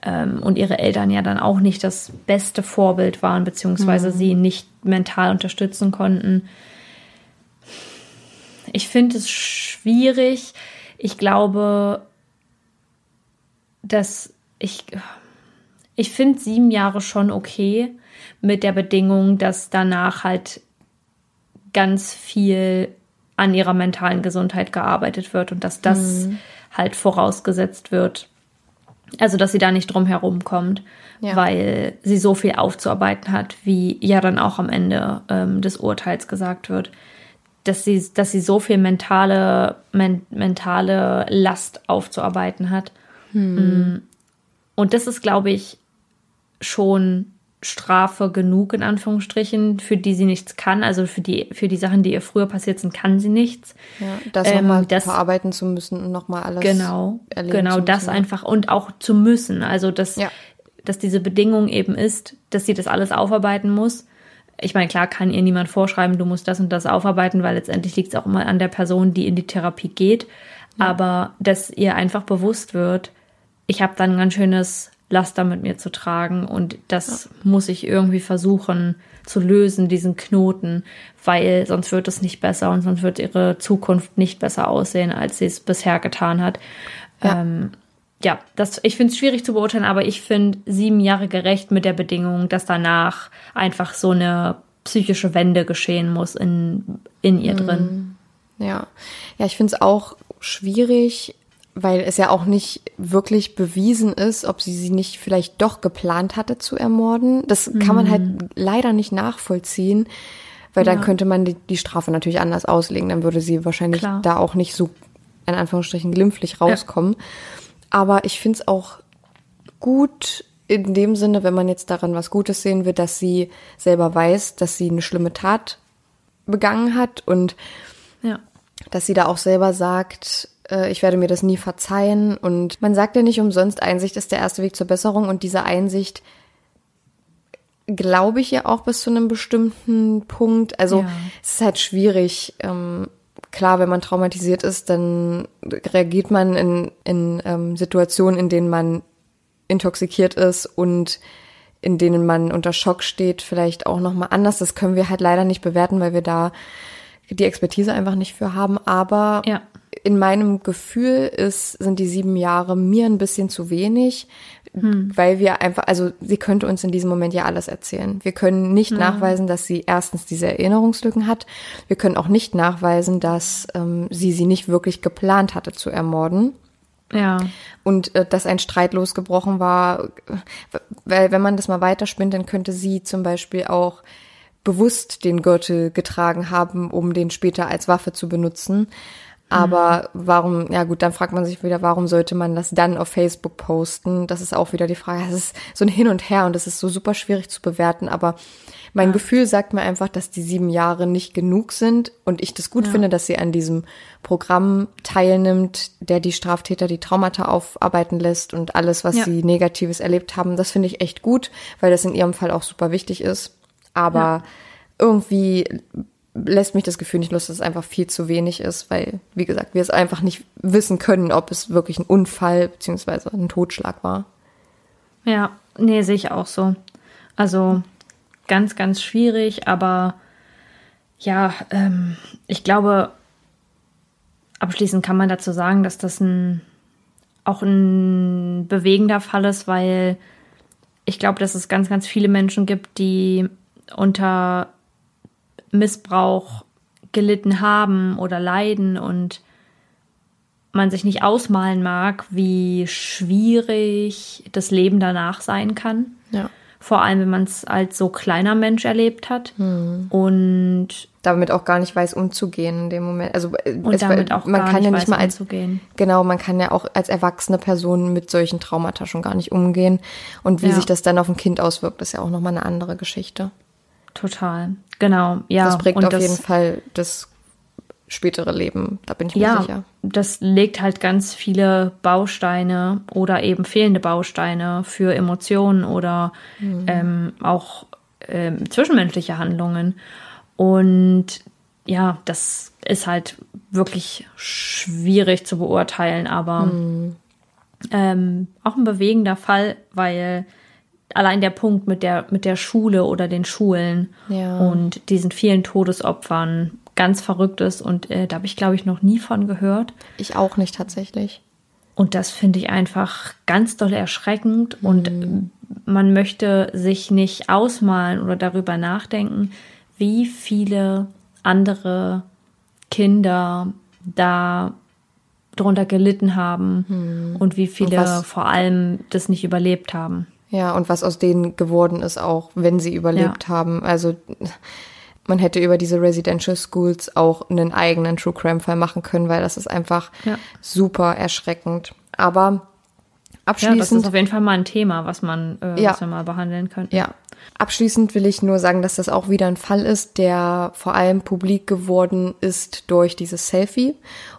Ähm, und ihre Eltern ja dann auch nicht das beste Vorbild waren, beziehungsweise mhm. sie nicht mental unterstützen konnten. Ich finde es schwierig. Ich glaube, dass ich, ich finde sieben Jahre schon okay mit der Bedingung, dass danach halt ganz viel an ihrer mentalen Gesundheit gearbeitet wird und dass das mhm. halt vorausgesetzt wird. Also, dass sie da nicht drum herum kommt, ja. weil sie so viel aufzuarbeiten hat, wie ja dann auch am Ende ähm, des Urteils gesagt wird, dass sie, dass sie so viel mentale, men mentale Last aufzuarbeiten hat. Mhm. Und das ist, glaube ich, schon Strafe genug, in Anführungsstrichen, für die sie nichts kann. Also für die, für die Sachen, die ihr früher passiert sind, kann sie nichts. Ja, das ähm, nochmal verarbeiten zu müssen und nochmal alles. Genau, genau, das müssen. einfach und auch zu müssen. Also, dass, ja. dass diese Bedingung eben ist, dass sie das alles aufarbeiten muss. Ich meine, klar kann ihr niemand vorschreiben, du musst das und das aufarbeiten, weil letztendlich liegt es auch immer an der Person, die in die Therapie geht. Ja. Aber dass ihr einfach bewusst wird, ich habe dann ein ganz schönes Laster mit mir zu tragen und das ja. muss ich irgendwie versuchen zu lösen, diesen Knoten, weil sonst wird es nicht besser und sonst wird ihre Zukunft nicht besser aussehen, als sie es bisher getan hat. Ja, ähm, ja das, ich finde es schwierig zu beurteilen, aber ich finde sieben Jahre gerecht mit der Bedingung, dass danach einfach so eine psychische Wende geschehen muss in, in ihr drin. Ja, ja, ich finde es auch schwierig, weil es ja auch nicht wirklich bewiesen ist, ob sie sie nicht vielleicht doch geplant hatte zu ermorden. Das kann man halt mhm. leider nicht nachvollziehen, weil ja. dann könnte man die, die, Strafe natürlich anders auslegen. Dann würde sie wahrscheinlich Klar. da auch nicht so in Anführungsstrichen glimpflich rauskommen. Ja. Aber ich finde es auch gut in dem Sinne, wenn man jetzt daran was Gutes sehen will, dass sie selber weiß, dass sie eine schlimme Tat begangen hat und ja. dass sie da auch selber sagt, äh, ich werde mir das nie verzeihen. Und man sagt ja nicht umsonst, Einsicht ist der erste Weg zur Besserung und diese Einsicht glaube ich ja auch bis zu einem bestimmten Punkt. Also ja. es ist halt schwierig. Ähm, klar, wenn man traumatisiert ist, dann reagiert man in, in ähm, Situationen, in denen man intoxikiert ist und in denen man unter Schock steht, vielleicht auch nochmal anders. Das können wir halt leider nicht bewerten, weil wir da die Expertise einfach nicht für haben. Aber ja in meinem Gefühl ist, sind die sieben Jahre mir ein bisschen zu wenig. Hm. weil wir einfach, also sie könnte uns in diesem Moment ja alles erzählen. Wir können nicht ja. nachweisen, dass sie erstens diese Erinnerungslücken hat. Wir können auch nicht nachweisen, dass ähm, sie sie nicht wirklich geplant hatte zu ermorden. Ja. Und äh, dass ein Streit losgebrochen war, weil wenn man das mal weiterspinnt, dann könnte sie zum Beispiel auch bewusst den Gürtel getragen haben, um den später als Waffe zu benutzen. Aber mhm. warum, ja gut, dann fragt man sich wieder, warum sollte man das dann auf Facebook posten? Das ist auch wieder die Frage. Es ist so ein Hin und Her und es ist so super schwierig zu bewerten. Aber mein ja. Gefühl sagt mir einfach, dass die sieben Jahre nicht genug sind und ich das gut ja. finde, dass sie an diesem Programm teilnimmt, der die Straftäter die Traumata aufarbeiten lässt und alles, was ja. sie Negatives erlebt haben. Das finde ich echt gut, weil das in ihrem Fall auch super wichtig ist. Aber irgendwie lässt mich das Gefühl nicht los, dass es einfach viel zu wenig ist, weil, wie gesagt, wir es einfach nicht wissen können, ob es wirklich ein Unfall beziehungsweise ein Totschlag war. Ja, nee, sehe ich auch so. Also ganz, ganz schwierig, aber ja, ähm, ich glaube, abschließend kann man dazu sagen, dass das ein auch ein bewegender Fall ist, weil ich glaube, dass es ganz, ganz viele Menschen gibt, die unter Missbrauch gelitten haben oder leiden und man sich nicht ausmalen mag, wie schwierig das Leben danach sein kann. Ja. Vor allem, wenn man es als so kleiner Mensch erlebt hat. Hm. Und damit auch gar nicht weiß, umzugehen in dem Moment. Also äh, und es, damit auch man gar kann nicht ja nicht mal als umzugehen. genau, man kann ja auch als erwachsene Person mit solchen Traumata schon gar nicht umgehen. Und wie ja. sich das dann auf ein Kind auswirkt, ist ja auch nochmal eine andere Geschichte. Total. Genau, ja. Das prägt und auf das, jeden Fall das spätere Leben, da bin ich mir ja, sicher. Das legt halt ganz viele Bausteine oder eben fehlende Bausteine für Emotionen oder mhm. ähm, auch ähm, zwischenmenschliche Handlungen. Und ja, das ist halt wirklich schwierig zu beurteilen, aber mhm. ähm, auch ein bewegender Fall, weil allein der Punkt mit der, mit der Schule oder den Schulen ja. und diesen vielen Todesopfern ganz verrückt ist und äh, da habe ich, glaube ich, noch nie von gehört. Ich auch nicht tatsächlich. Und das finde ich einfach ganz doll erschreckend mhm. und man möchte sich nicht ausmalen oder darüber nachdenken, wie viele andere Kinder da drunter gelitten haben mhm. und wie viele und vor allem das nicht überlebt haben. Ja, und was aus denen geworden ist, auch wenn sie überlebt ja. haben. Also man hätte über diese Residential Schools auch einen eigenen True Crime Fall machen können, weil das ist einfach ja. super erschreckend. Aber abschließend. Ja, das ist auf jeden Fall mal ein Thema, was man, äh, ja. was wir mal behandeln könnten. Ja. Abschließend will ich nur sagen, dass das auch wieder ein Fall ist, der vor allem publik geworden ist durch dieses Selfie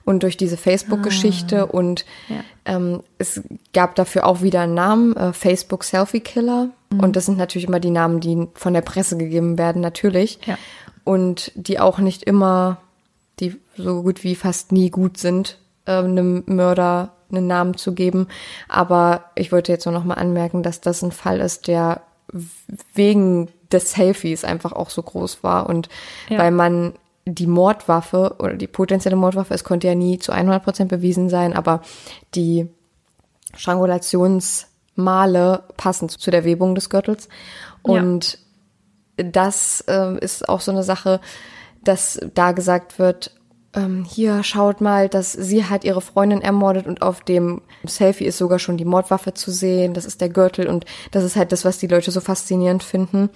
und durch diese Facebook-Geschichte. Ah. Und ja. ähm, es gab dafür auch wieder einen Namen, äh, Facebook Selfie Killer. Mhm. Und das sind natürlich immer die Namen, die von der Presse gegeben werden, natürlich. Ja. Und die auch nicht immer, die so gut wie fast nie gut sind, äh, einem Mörder einen Namen zu geben. Aber ich wollte jetzt nur noch mal anmerken, dass das ein Fall ist, der wegen des Selfies einfach auch so groß war und ja. weil man die Mordwaffe oder die potenzielle Mordwaffe, es konnte ja nie zu 100 Prozent bewiesen sein, aber die Strangulationsmale passen zu der Webung des Gürtels und ja. das äh, ist auch so eine Sache, dass da gesagt wird, ähm, hier schaut mal, dass sie hat ihre Freundin ermordet und auf dem Selfie ist sogar schon die Mordwaffe zu sehen. Das ist der Gürtel und das ist halt das, was die Leute so faszinierend finden.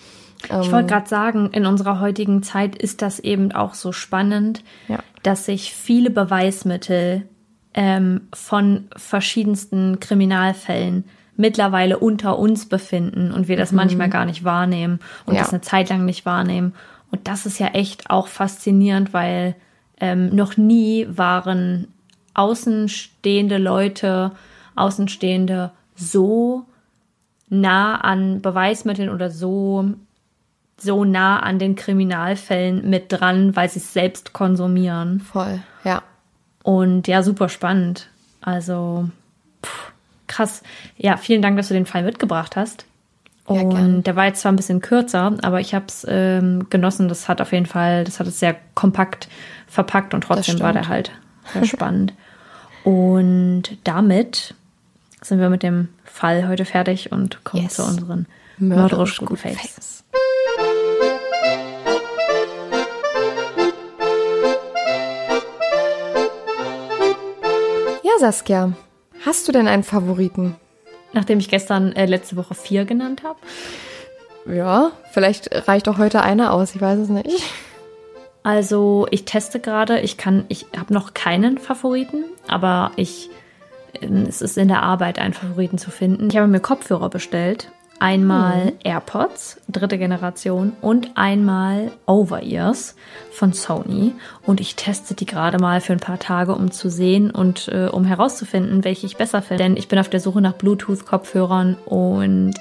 Ich wollte gerade sagen, in unserer heutigen Zeit ist das eben auch so spannend, ja. dass sich viele Beweismittel ähm, von verschiedensten Kriminalfällen mittlerweile unter uns befinden und wir das mhm. manchmal gar nicht wahrnehmen und ja. das eine Zeit lang nicht wahrnehmen. Und das ist ja echt auch faszinierend, weil ähm, noch nie waren außenstehende Leute, Außenstehende so nah an Beweismitteln oder so so nah an den Kriminalfällen mit dran, weil sie es selbst konsumieren. Voll, ja. Und ja, super spannend. Also pff, krass. Ja, vielen Dank, dass du den Fall mitgebracht hast. Und ja, der war jetzt zwar ein bisschen kürzer, aber ich habe es ähm, genossen. Das hat auf jeden Fall, das hat es sehr kompakt verpackt und trotzdem war der halt sehr spannend. und damit sind wir mit dem Fall heute fertig und kommen yes. zu unseren mörderisch guten Faves. Ja, Saskia, hast du denn einen Favoriten? Nachdem ich gestern äh, letzte Woche vier genannt habe. Ja, vielleicht reicht auch heute einer aus, ich weiß es nicht. Also ich teste gerade, ich kann, ich habe noch keinen Favoriten, aber ich, ähm, es ist in der Arbeit, einen Favoriten zu finden. Ich habe mir Kopfhörer bestellt. Einmal mhm. AirPods, dritte Generation, und einmal Over-Ears von Sony. Und ich teste die gerade mal für ein paar Tage, um zu sehen und äh, um herauszufinden, welche ich besser finde. Denn ich bin auf der Suche nach Bluetooth-Kopfhörern und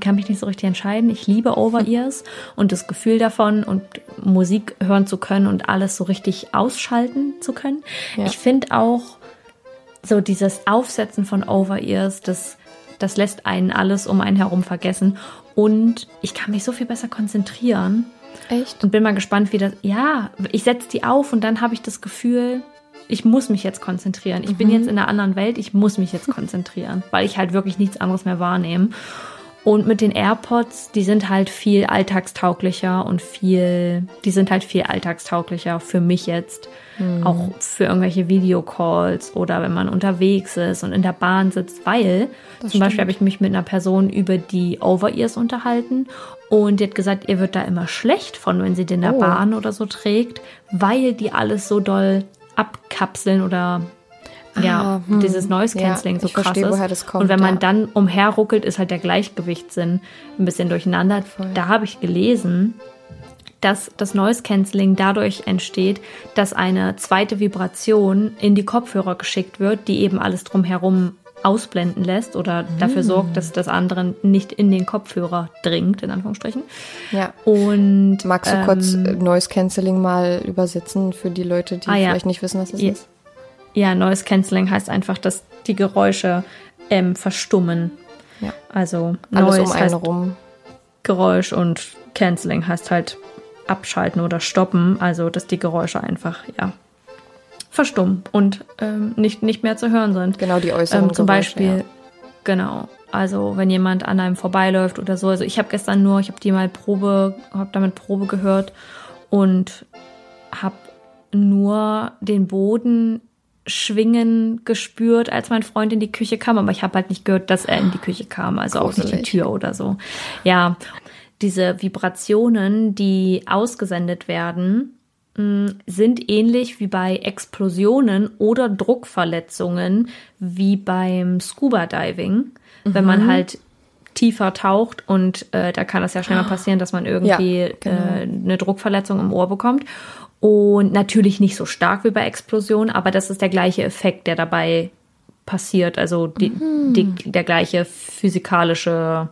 kann mich nicht so richtig entscheiden. Ich liebe Over-Ears und das Gefühl davon und Musik hören zu können und alles so richtig ausschalten zu können. Ja. Ich finde auch so dieses Aufsetzen von Over-Ears, das, das lässt einen alles um einen herum vergessen und ich kann mich so viel besser konzentrieren. Echt? Und bin mal gespannt, wie das. Ja, ich setze die auf und dann habe ich das Gefühl, ich muss mich jetzt konzentrieren. Ich mhm. bin jetzt in einer anderen Welt, ich muss mich jetzt konzentrieren, weil ich halt wirklich nichts anderes mehr wahrnehme. Und mit den AirPods, die sind halt viel alltagstauglicher und viel, die sind halt viel alltagstauglicher für mich jetzt. Mhm. Auch für irgendwelche Videocalls oder wenn man unterwegs ist und in der Bahn sitzt, weil das zum stimmt. Beispiel habe ich mich mit einer Person über die Over-Ears unterhalten und die hat gesagt, ihr wird da immer schlecht von, wenn sie den in der oh. Bahn oder so trägt, weil die alles so doll abkapseln oder ja, ah, hm. dieses Noise Cancelling ja, so krass verstehe, ist. Kommt, und wenn man ja. dann umherruckelt, ist halt der Gleichgewichtssinn ein bisschen durcheinander. Voll. Da habe ich gelesen, dass das Noise Cancelling dadurch entsteht, dass eine zweite Vibration in die Kopfhörer geschickt wird, die eben alles drumherum ausblenden lässt oder dafür sorgt, dass das andere nicht in den Kopfhörer dringt, in Anführungsstrichen. Ja. Und magst du ähm, kurz Noise Cancelling mal übersetzen für die Leute, die ah, vielleicht nicht wissen, was es ja. ist? Ja, Noise Cancelling heißt einfach, dass die Geräusche ähm, verstummen. Ja. Also Alles Noise um heißt rum. Geräusch und Cancelling heißt halt abschalten oder stoppen. Also dass die Geräusche einfach ja verstummen und ähm, nicht, nicht mehr zu hören sind. Genau, die äußeren ähm, Zum Geräusche, Beispiel, ja. genau. Also wenn jemand an einem vorbeiläuft oder so. Also ich habe gestern nur, ich habe die mal Probe, habe damit Probe gehört und habe nur den Boden Schwingen gespürt, als mein Freund in die Küche kam, aber ich habe halt nicht gehört, dass er in die Küche kam, also Gruselig. auch nicht die Tür oder so. Ja, diese Vibrationen, die ausgesendet werden, mm, sind ähnlich wie bei Explosionen oder Druckverletzungen wie beim Scuba Diving, mhm. wenn man mhm. halt tiefer taucht und äh, da kann es ja schnell mal passieren, dass man irgendwie ja, genau. äh, eine Druckverletzung im Ohr bekommt. Und natürlich nicht so stark wie bei Explosionen, aber das ist der gleiche Effekt, der dabei passiert. Also die, mhm. die, der gleiche physikalische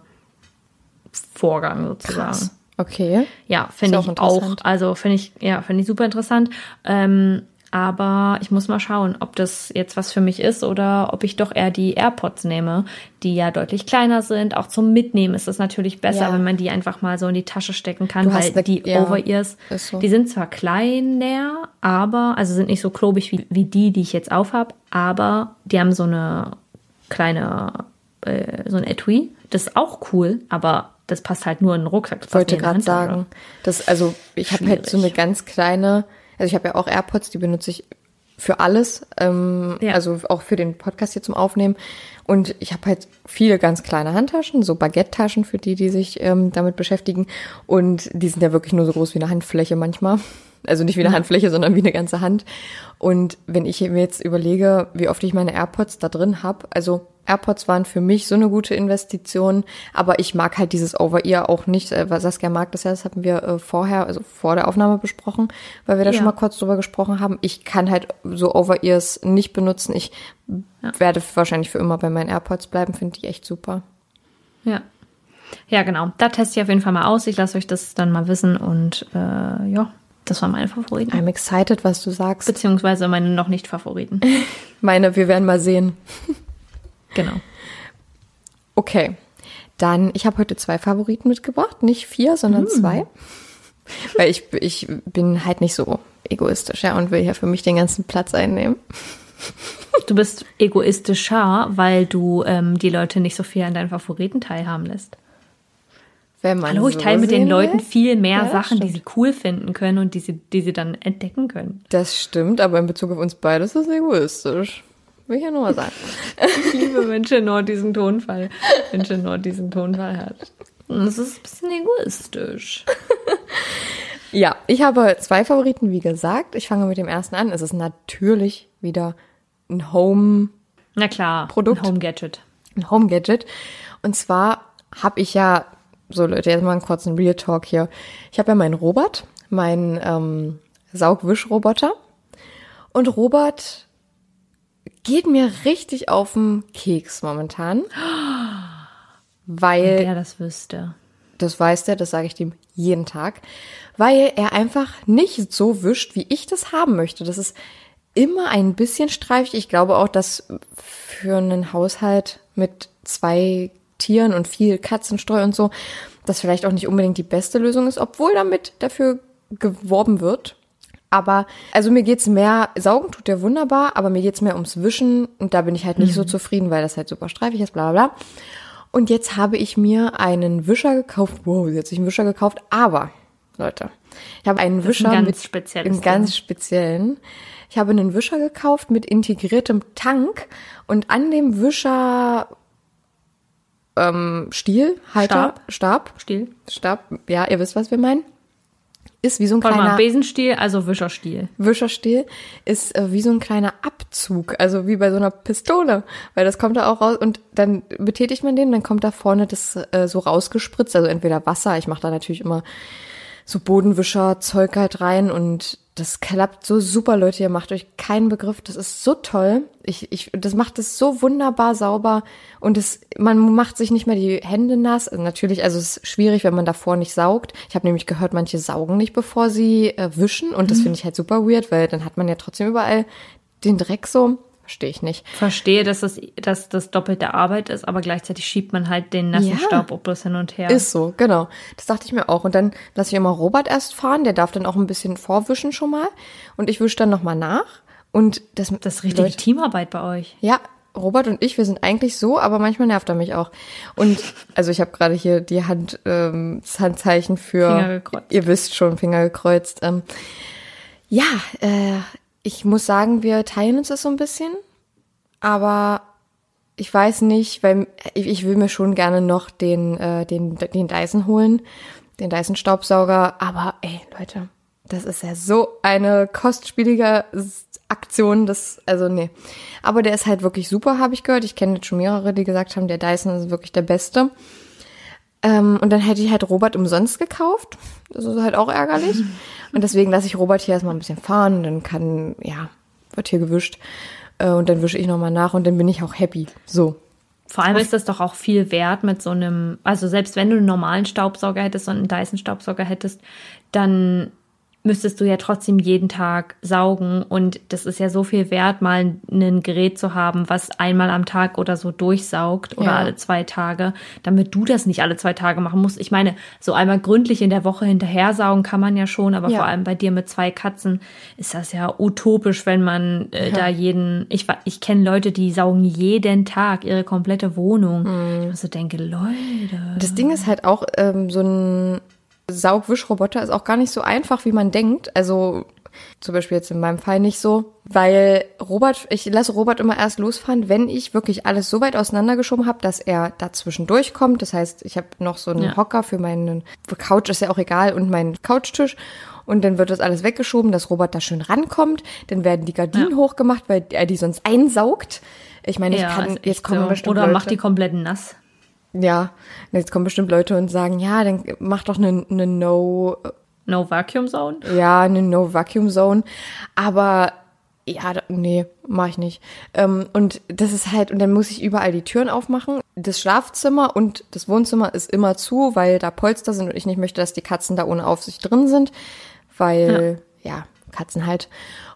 Vorgang sozusagen. Krass. Okay. Ja, finde ich auch. Also finde ich, ja, finde ich super interessant. Ähm, aber ich muss mal schauen, ob das jetzt was für mich ist oder ob ich doch eher die AirPods nehme, die ja deutlich kleiner sind. Auch zum Mitnehmen ist es natürlich besser, ja. wenn man die einfach mal so in die Tasche stecken kann, du weil eine, die ja, Over-Ears, so. die sind zwar kleiner, aber, also sind nicht so klobig wie, wie die, die ich jetzt aufhab, aber die haben so eine kleine, äh, so ein Etui. Das ist auch cool, aber das passt halt nur in den Rucksack. Ich wollte gerade sagen, das, also ich habe halt so eine ganz kleine, also ich habe ja auch AirPods, die benutze ich für alles, ähm, ja. also auch für den Podcast hier zum Aufnehmen. Und ich habe halt viele ganz kleine Handtaschen, so Baguette-Taschen für die, die sich ähm, damit beschäftigen. Und die sind ja wirklich nur so groß wie eine Handfläche manchmal. Also nicht wie eine Handfläche, sondern wie eine ganze Hand. Und wenn ich mir jetzt überlege, wie oft ich meine AirPods da drin habe, also AirPods waren für mich so eine gute Investition, aber ich mag halt dieses Over-Ear auch nicht. Äh, Saskia mag das ja, das hatten wir äh, vorher, also vor der Aufnahme besprochen, weil wir da ja. schon mal kurz drüber gesprochen haben. Ich kann halt so Over-Ears nicht benutzen. Ich ja. werde wahrscheinlich für immer bei meinen AirPods bleiben, finde ich echt super. Ja. Ja, genau. Da teste ich auf jeden Fall mal aus. Ich lasse euch das dann mal wissen und äh, ja, das waren meine Favoriten. I'm excited, was du sagst. Beziehungsweise meine noch nicht Favoriten. meine, wir werden mal sehen. Genau. Okay. Dann, ich habe heute zwei Favoriten mitgebracht. Nicht vier, sondern mm. zwei. Weil ich, ich bin halt nicht so egoistisch, ja, und will hier für mich den ganzen Platz einnehmen. Du bist egoistischer, weil du ähm, die Leute nicht so viel an deinen Favoriten teilhaben lässt. Wenn man Hallo, ich so teile mit den Leuten will. viel mehr Ja, Sachen, die sie cool finden können und die sie, die sie dann entdecken können. Das stimmt, aber in Bezug auf uns beide ist das egoistisch. Will ich ja nur mal sagen. Ich liebe, wenn Chenor diesen Tonfall, wenn Chenor diesen Tonfall hat. Es ist ein bisschen egoistisch. Ja, ich habe zwei Favoriten, wie gesagt. Ich fange mit dem ersten an. Es ist natürlich wieder ein Home, Na klar, Produkt. ein Home Gadget. ein Home Gadget. Und zwar habe ich ja, so Leute, jetzt mal einen kurzen Real Talk hier. Ich habe ja meinen Robert, meinen ähm, Saugwischroboter. Und Robert geht mir richtig auf den Keks momentan. Weil Wer das wüsste. das weiß der, das sage ich dem jeden Tag, weil er einfach nicht so wischt, wie ich das haben möchte. Das ist immer ein bisschen streifig. Ich glaube auch, dass für einen Haushalt mit zwei Tieren und viel Katzenstreu und so, das vielleicht auch nicht unbedingt die beste Lösung ist, obwohl damit dafür geworben wird. Aber, also mir geht's mehr, saugen tut der wunderbar, aber mir geht's mehr ums Wischen und da bin ich halt nicht so zufrieden, weil das halt super streifig ist, bla bla bla. Und jetzt habe ich mir einen Wischer gekauft. Wow, jetzt habe ich einen Wischer gekauft. Aber, Leute, ich habe einen ist ein Wischer ganz mit einen ganz speziellen. Ich habe einen Wischer gekauft mit integriertem Tank und an dem Wischer ähm, Stiel, Halter, Stab, Stiel. Stab, ja, ihr wisst, was wir meinen. Ist wie so ein mal, kleiner Besenstiel, also Wischerstiel. Wischerstiel ist äh, wie so ein kleiner Abzug, also wie bei so einer Pistole, weil das kommt da auch raus und dann betätigt man den, dann kommt da vorne das äh, so rausgespritzt, also entweder Wasser, ich mache da natürlich immer so Bodenwischer, Zeug halt rein und das klappt so super, Leute, ihr macht euch keinen Begriff, das ist so toll. Ich, ich, das macht es so wunderbar sauber und es, man macht sich nicht mehr die Hände nass. Also natürlich, also es ist schwierig, wenn man davor nicht saugt. Ich habe nämlich gehört, manche saugen nicht, bevor sie äh, wischen und das finde ich halt super weird, weil dann hat man ja trotzdem überall den Dreck so. Verstehe ich nicht. Verstehe, dass das, dass das doppelte Arbeit ist, aber gleichzeitig schiebt man halt den nassen Ja. Staub bloß hin und her. Ist so, genau. Das dachte ich mir auch. Und dann lasse ich immer Robert erst fahren, der darf dann auch ein bisschen vorwischen schon mal. Und ich wische dann nochmal nach. Und das, das ist richtige Leute, Teamarbeit bei euch. Ja, Robert und ich, wir sind eigentlich so, aber manchmal nervt er mich auch. Und also ich habe gerade hier die Hand, ähm, das Handzeichen für, Finger gekreuzt. ihr wisst schon, Finger gekreuzt. Ähm, ja, äh, ich muss sagen, wir teilen uns das so ein bisschen, aber ich weiß nicht, weil ich, ich will mir schon gerne noch den, äh, den, den Dyson holen, den Dyson Staubsauger, aber ey, Leute, das ist ja so eine kostspielige Aktion, das, also nee. Aber der ist halt wirklich super, habe ich gehört. Ich kenne jetzt schon mehrere, die gesagt haben, der Dyson ist wirklich der beste. Ähm, und dann hätte ich halt Robert umsonst gekauft. Das ist halt auch ärgerlich. Und deswegen lasse ich Robert hier erstmal ein bisschen fahren. Und dann kann, ja, wird hier gewischt. Äh, und dann wische ich nochmal nach und dann bin ich auch happy. So. Vor allem ist das doch auch viel wert mit so einem, also selbst wenn du einen normalen Staubsauger hättest und einen Dyson-Staubsauger hättest, dann müsstest du ja trotzdem jeden Tag saugen und das ist ja so viel wert, mal ein Gerät zu haben, was einmal am Tag oder so durchsaugt oder Ja. alle zwei Tage, damit du das nicht alle zwei Tage machen musst. Ich meine, so einmal gründlich in der Woche hinterher saugen kann man ja schon, aber Ja. vor allem bei dir mit zwei Katzen ist das ja utopisch, wenn man äh, da jeden, ich, ich kenne Leute, die saugen jeden Tag ihre komplette Wohnung. Ich mir so denke, Leute. Das Ding ist halt auch, ähm, so ein Saugwischroboter ist auch gar nicht so einfach, wie man denkt. Also zum Beispiel jetzt in meinem Fall nicht so, weil Robert, ich lasse Robert immer erst losfahren, wenn ich wirklich alles so weit auseinandergeschoben habe, dass er dazwischen durchkommt. Das heißt, ich habe noch so einen Ja. Hocker für meinen Couch, ist ja auch egal, und meinen Couchtisch. Und dann wird das alles weggeschoben, dass Robert da schön rankommt. Dann werden die Gardinen Ja. hochgemacht, weil er die sonst einsaugt. Ich meine, ich kann, jetzt kommen so. bestimmt Oder Leute, macht die komplett nass. Ja, jetzt kommen bestimmt Leute und sagen, ja, dann mach doch eine, eine No, No Vacuum Zone? ja, eine No Vacuum Zone. Aber ja, nee, mach ich nicht. Ähm, und das ist halt, und dann muss ich überall die Türen aufmachen. Das Schlafzimmer und das Wohnzimmer ist immer zu, weil da Polster sind und ich nicht möchte, dass die Katzen da ohne Aufsicht drin sind. Weil, ja, Katzen halt.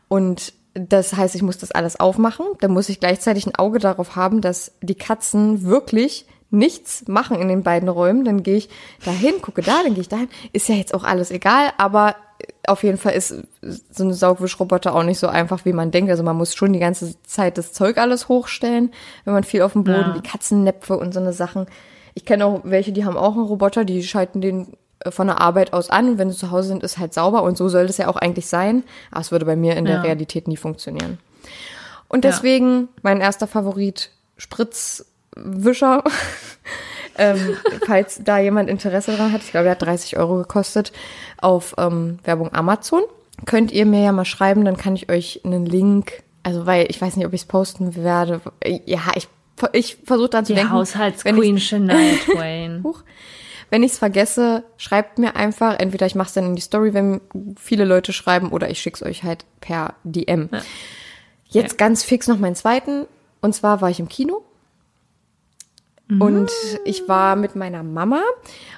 Und das heißt, ich muss das alles aufmachen. Dann muss ich gleichzeitig ein Auge darauf haben, dass die Katzen wirklich nichts machen in den beiden Räumen. Dann gehe ich dahin, gucke da, dann gehe ich dahin. Ist ja jetzt auch alles egal, aber auf jeden Fall ist so eine Saugwischroboter auch nicht so einfach, wie man denkt. Also man muss schon die ganze Zeit das Zeug alles hochstellen, wenn man viel auf dem Boden, ja. wie Katzennäpfe und so eine Sachen. Ich kenne auch welche, die haben auch einen Roboter, die schalten den äh, von der Arbeit aus an und wenn sie zu Hause sind, ist halt sauber und so soll das ja auch eigentlich sein. Aber es würde bei mir in der Realität nie funktionieren. Und deswegen ja. mein erster Favorit Spritzwischer. ähm, falls da jemand Interesse dran hat, ich glaube, er hat 30 Euro gekostet, auf ähm, Werbung Amazon. Könnt ihr mir ja mal schreiben, dann kann ich euch einen Link, also weil ich weiß nicht, ob ich es posten werde. Ja, ich, ich versuche dann zu Die denken. Haushaltsqueen Shania Twain. Wenn ich es vergesse, schreibt mir einfach. Entweder ich mache es dann in die Story, wenn viele Leute schreiben, oder ich schicke es euch halt per DM. Ja. Jetzt ja. ganz fix noch meinen zweiten. Und zwar war ich im Kino und ich war mit meiner Mama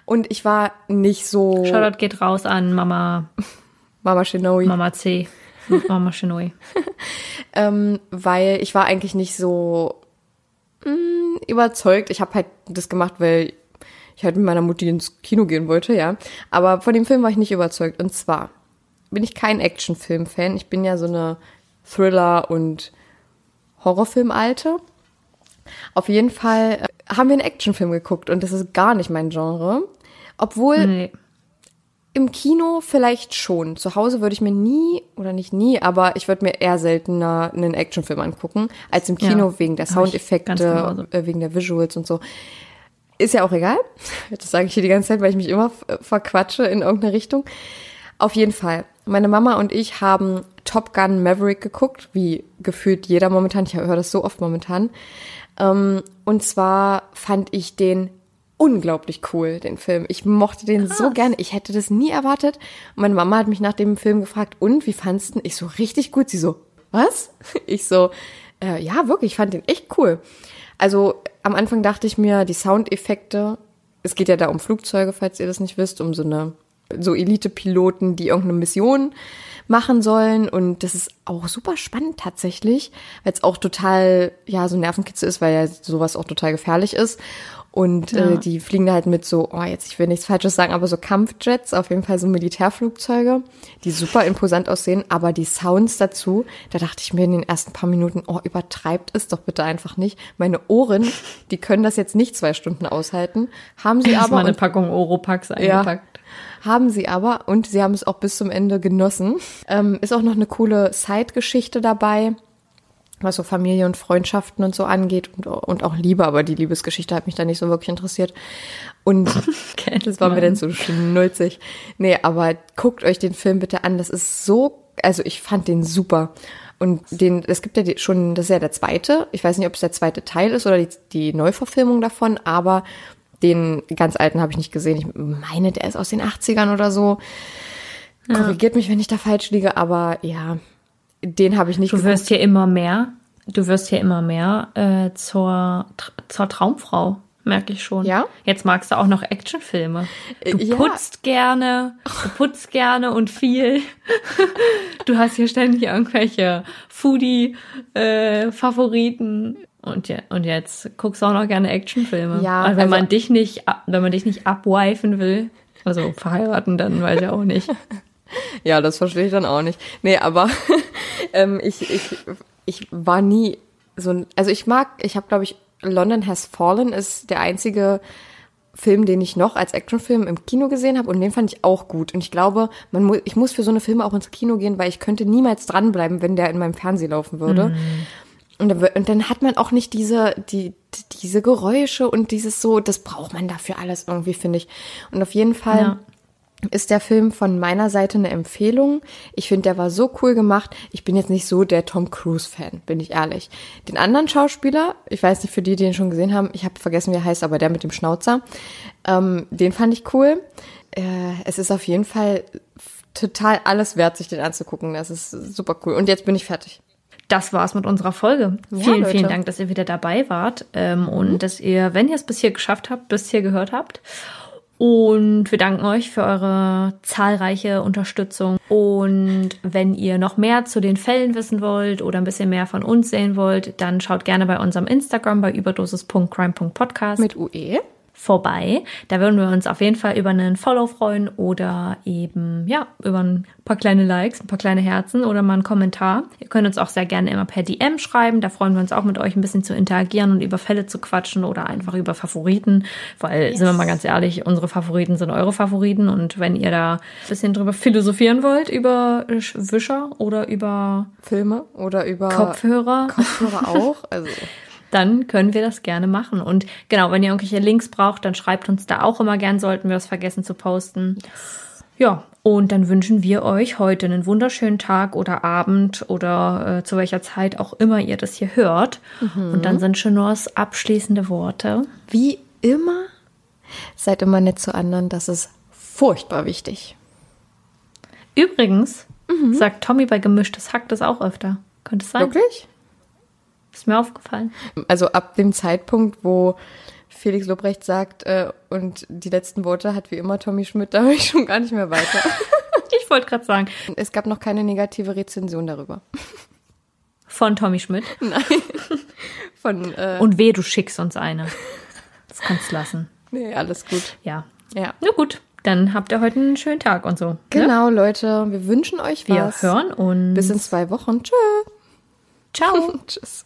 und ich war nicht so. Shoutout geht raus an Mama. Mama Shinoy. Mama C. Mama Shinoy. ähm, weil ich war eigentlich nicht so mh, mm, überzeugt. Ich habe halt das gemacht, weil ich halt mit meiner Mutti ins Kino gehen wollte, ja. Aber von dem Film war ich nicht überzeugt. Und zwar bin ich kein Actionfilm-Fan. Ich bin ja so eine Thriller- und Horrorfilm-Alte. Auf jeden Fall äh, haben wir einen Actionfilm geguckt und das ist gar nicht mein Genre. Obwohl nee. im Kino vielleicht schon. Zu Hause würde ich mir nie, oder nicht nie, aber ich würde mir eher seltener einen Actionfilm angucken, als im Kino ja, wegen der Soundeffekte, äh, wegen der Visuals und so. Ist ja auch egal. Das sage ich hier die ganze Zeit, weil ich mich immer verquatsche in irgendeine Richtung. Auf jeden Fall. Meine Mama und ich haben Top Gun Maverick geguckt, wie gefühlt jeder momentan. Ich höre das so oft momentan. Ähm, und zwar fand ich den unglaublich cool, den Film. Ich mochte den Krass. so gerne. Ich hätte das nie erwartet. Und meine Mama hat mich nach dem Film gefragt, und wie fandst du Ich so, richtig gut. Sie so, was? Ich so, äh, ja, wirklich, ich fand den echt cool. Also am Anfang dachte ich mir, die Soundeffekte, es geht ja da um Flugzeuge, falls ihr das nicht wisst, um so eine, so Elite-Piloten, die irgendeine Mission machen sollen. Und das ist auch super spannend tatsächlich, weil es auch total, ja, so Nervenkitzel ist, weil ja sowas auch total gefährlich ist. Und äh, ja. äh, die fliegen da halt mit so, oh, jetzt, ich will nichts Falsches sagen, aber so Kampfjets, auf jeden Fall so Militärflugzeuge, die super imposant aussehen, aber die Sounds dazu, da dachte ich mir in den ersten paar Minuten, oh, übertreibt es doch bitte einfach nicht. Meine Ohren, die können das jetzt nicht zwei Stunden aushalten, haben sie aber. Mal eine Packung Oropax eingepackt. Ja, haben sie aber und sie haben es auch bis zum Ende genossen. Ähm, ist auch noch eine coole Side-Geschichte dabei, was so Familie und Freundschaften und so angeht und, und auch Liebe, aber die Liebesgeschichte hat mich da nicht so wirklich interessiert. Und okay, das war mir dann so schnulzig. Nee, aber guckt euch den Film bitte an. Das ist so, also ich fand den super. Und den, es gibt ja schon, das ist ja der zweite. Ich weiß nicht, ob es der zweite Teil ist oder die, die Neuverfilmung davon, aber den ganz alten habe ich nicht gesehen. Ich meine, der ist aus den 80ern oder so. Ja. Korrigiert mich, wenn ich da falsch liege, aber ja, den habe ich nicht Du wirst hier immer mehr, du wirst hier immer mehr äh, zur, zur Traumfrau, merke ich schon. Ja. Jetzt magst du auch noch Actionfilme. Du ja. putzt gerne, du putzt gerne und viel. du hast hier ständig irgendwelche Foodie-Favoriten. Äh, und, ja, und jetzt guckst du auch noch gerne Actionfilme. Ja, also wenn man dich nicht, wenn man dich nicht abwifen will, also verheiraten, dann weiß ich auch nicht. ja, das verstehe ich dann auch nicht. Nee, aber ähm, ich, ich, ich war nie so ein, also ich mag, ich habe glaube ich, London Has Fallen ist der einzige Film, den ich noch als Actionfilm im Kino gesehen habe und den fand ich auch gut. Und ich glaube, man mu ich muss für so eine Filme auch ins Kino gehen, weil ich könnte niemals dranbleiben, wenn der in meinem Fernsehen laufen würde. Und, und dann hat man auch nicht diese, die, diese Geräusche und dieses so, das braucht man dafür alles irgendwie, finde ich. Und auf jeden Fall ja. Ist der Film von meiner Seite eine Empfehlung. Ich finde, der war so cool gemacht. Ich bin jetzt nicht so der Tom Cruise-Fan, bin ich ehrlich. Den anderen Schauspieler, ich weiß nicht, für die, die ihn schon gesehen haben, ich habe vergessen, wie er heißt, aber der mit dem Schnauzer, ähm, den fand ich cool. Äh, es ist auf jeden Fall total alles wert, sich den anzugucken. Das ist super cool. Und jetzt bin ich fertig das war's mit unserer Folge. Ja, vielen, Leute. vielen Dank, dass ihr wieder dabei wart ähm, und mhm. dass ihr, wenn ihr es bis hier geschafft habt, bis hier gehört habt. Und wir danken euch für eure zahlreiche Unterstützung. Und wenn ihr noch mehr zu den Fällen wissen wollt oder ein bisschen mehr von uns sehen wollt, dann schaut gerne bei unserem Instagram bei überdosis.crime.podcast. Mit UE. Vorbei. Da würden wir uns auf jeden Fall über einen Follow freuen oder eben, ja, über ein paar kleine Likes, ein paar kleine Herzen oder mal einen Kommentar. Ihr könnt uns auch sehr gerne immer per DM schreiben. Da freuen wir uns auch mit euch ein bisschen zu interagieren und über Fälle zu quatschen oder einfach über Favoriten. Weil, yes. sind wir mal ganz ehrlich, unsere Favoriten sind eure Favoriten. Und wenn ihr da ein bisschen drüber philosophieren wollt, über Wischer oder über Filme oder über Kopfhörer. Kopfhörer auch. Also dann können wir das gerne machen. Und genau, wenn ihr irgendwelche Links braucht, dann schreibt uns da auch immer gern, sollten wir es vergessen zu posten. Yes. Ja, und dann wünschen wir euch heute einen wunderschönen Tag oder Abend oder äh, zu welcher Zeit auch immer ihr das hier hört. Mhm. Und dann sind das abschließende Worte. Wie immer, seid immer nett zu anderen, das ist furchtbar wichtig. Übrigens, mhm. sagt Tommy bei Gemischtes Hack das auch öfter. Könnte es sein? Wirklich? Ist mir aufgefallen. Also ab dem Zeitpunkt, wo Felix Lobrecht sagt äh, und die letzten Worte hat wie immer Tommy Schmidt, da höre ich schon gar nicht mehr weiter. ich wollte gerade sagen. Es gab noch keine negative Rezension darüber. Von Tommy Schmidt? Nein. Von, äh, und weh, du schickst uns eine. Das kannst du lassen. Nee, alles gut. Ja. Ja. Na gut, dann habt ihr heute einen schönen Tag und so. Ne? Genau, ne? Leute. Wir wünschen euch was. Wir hören uns. Bis in zwei Wochen. Tschö. Ciao. Tschüss.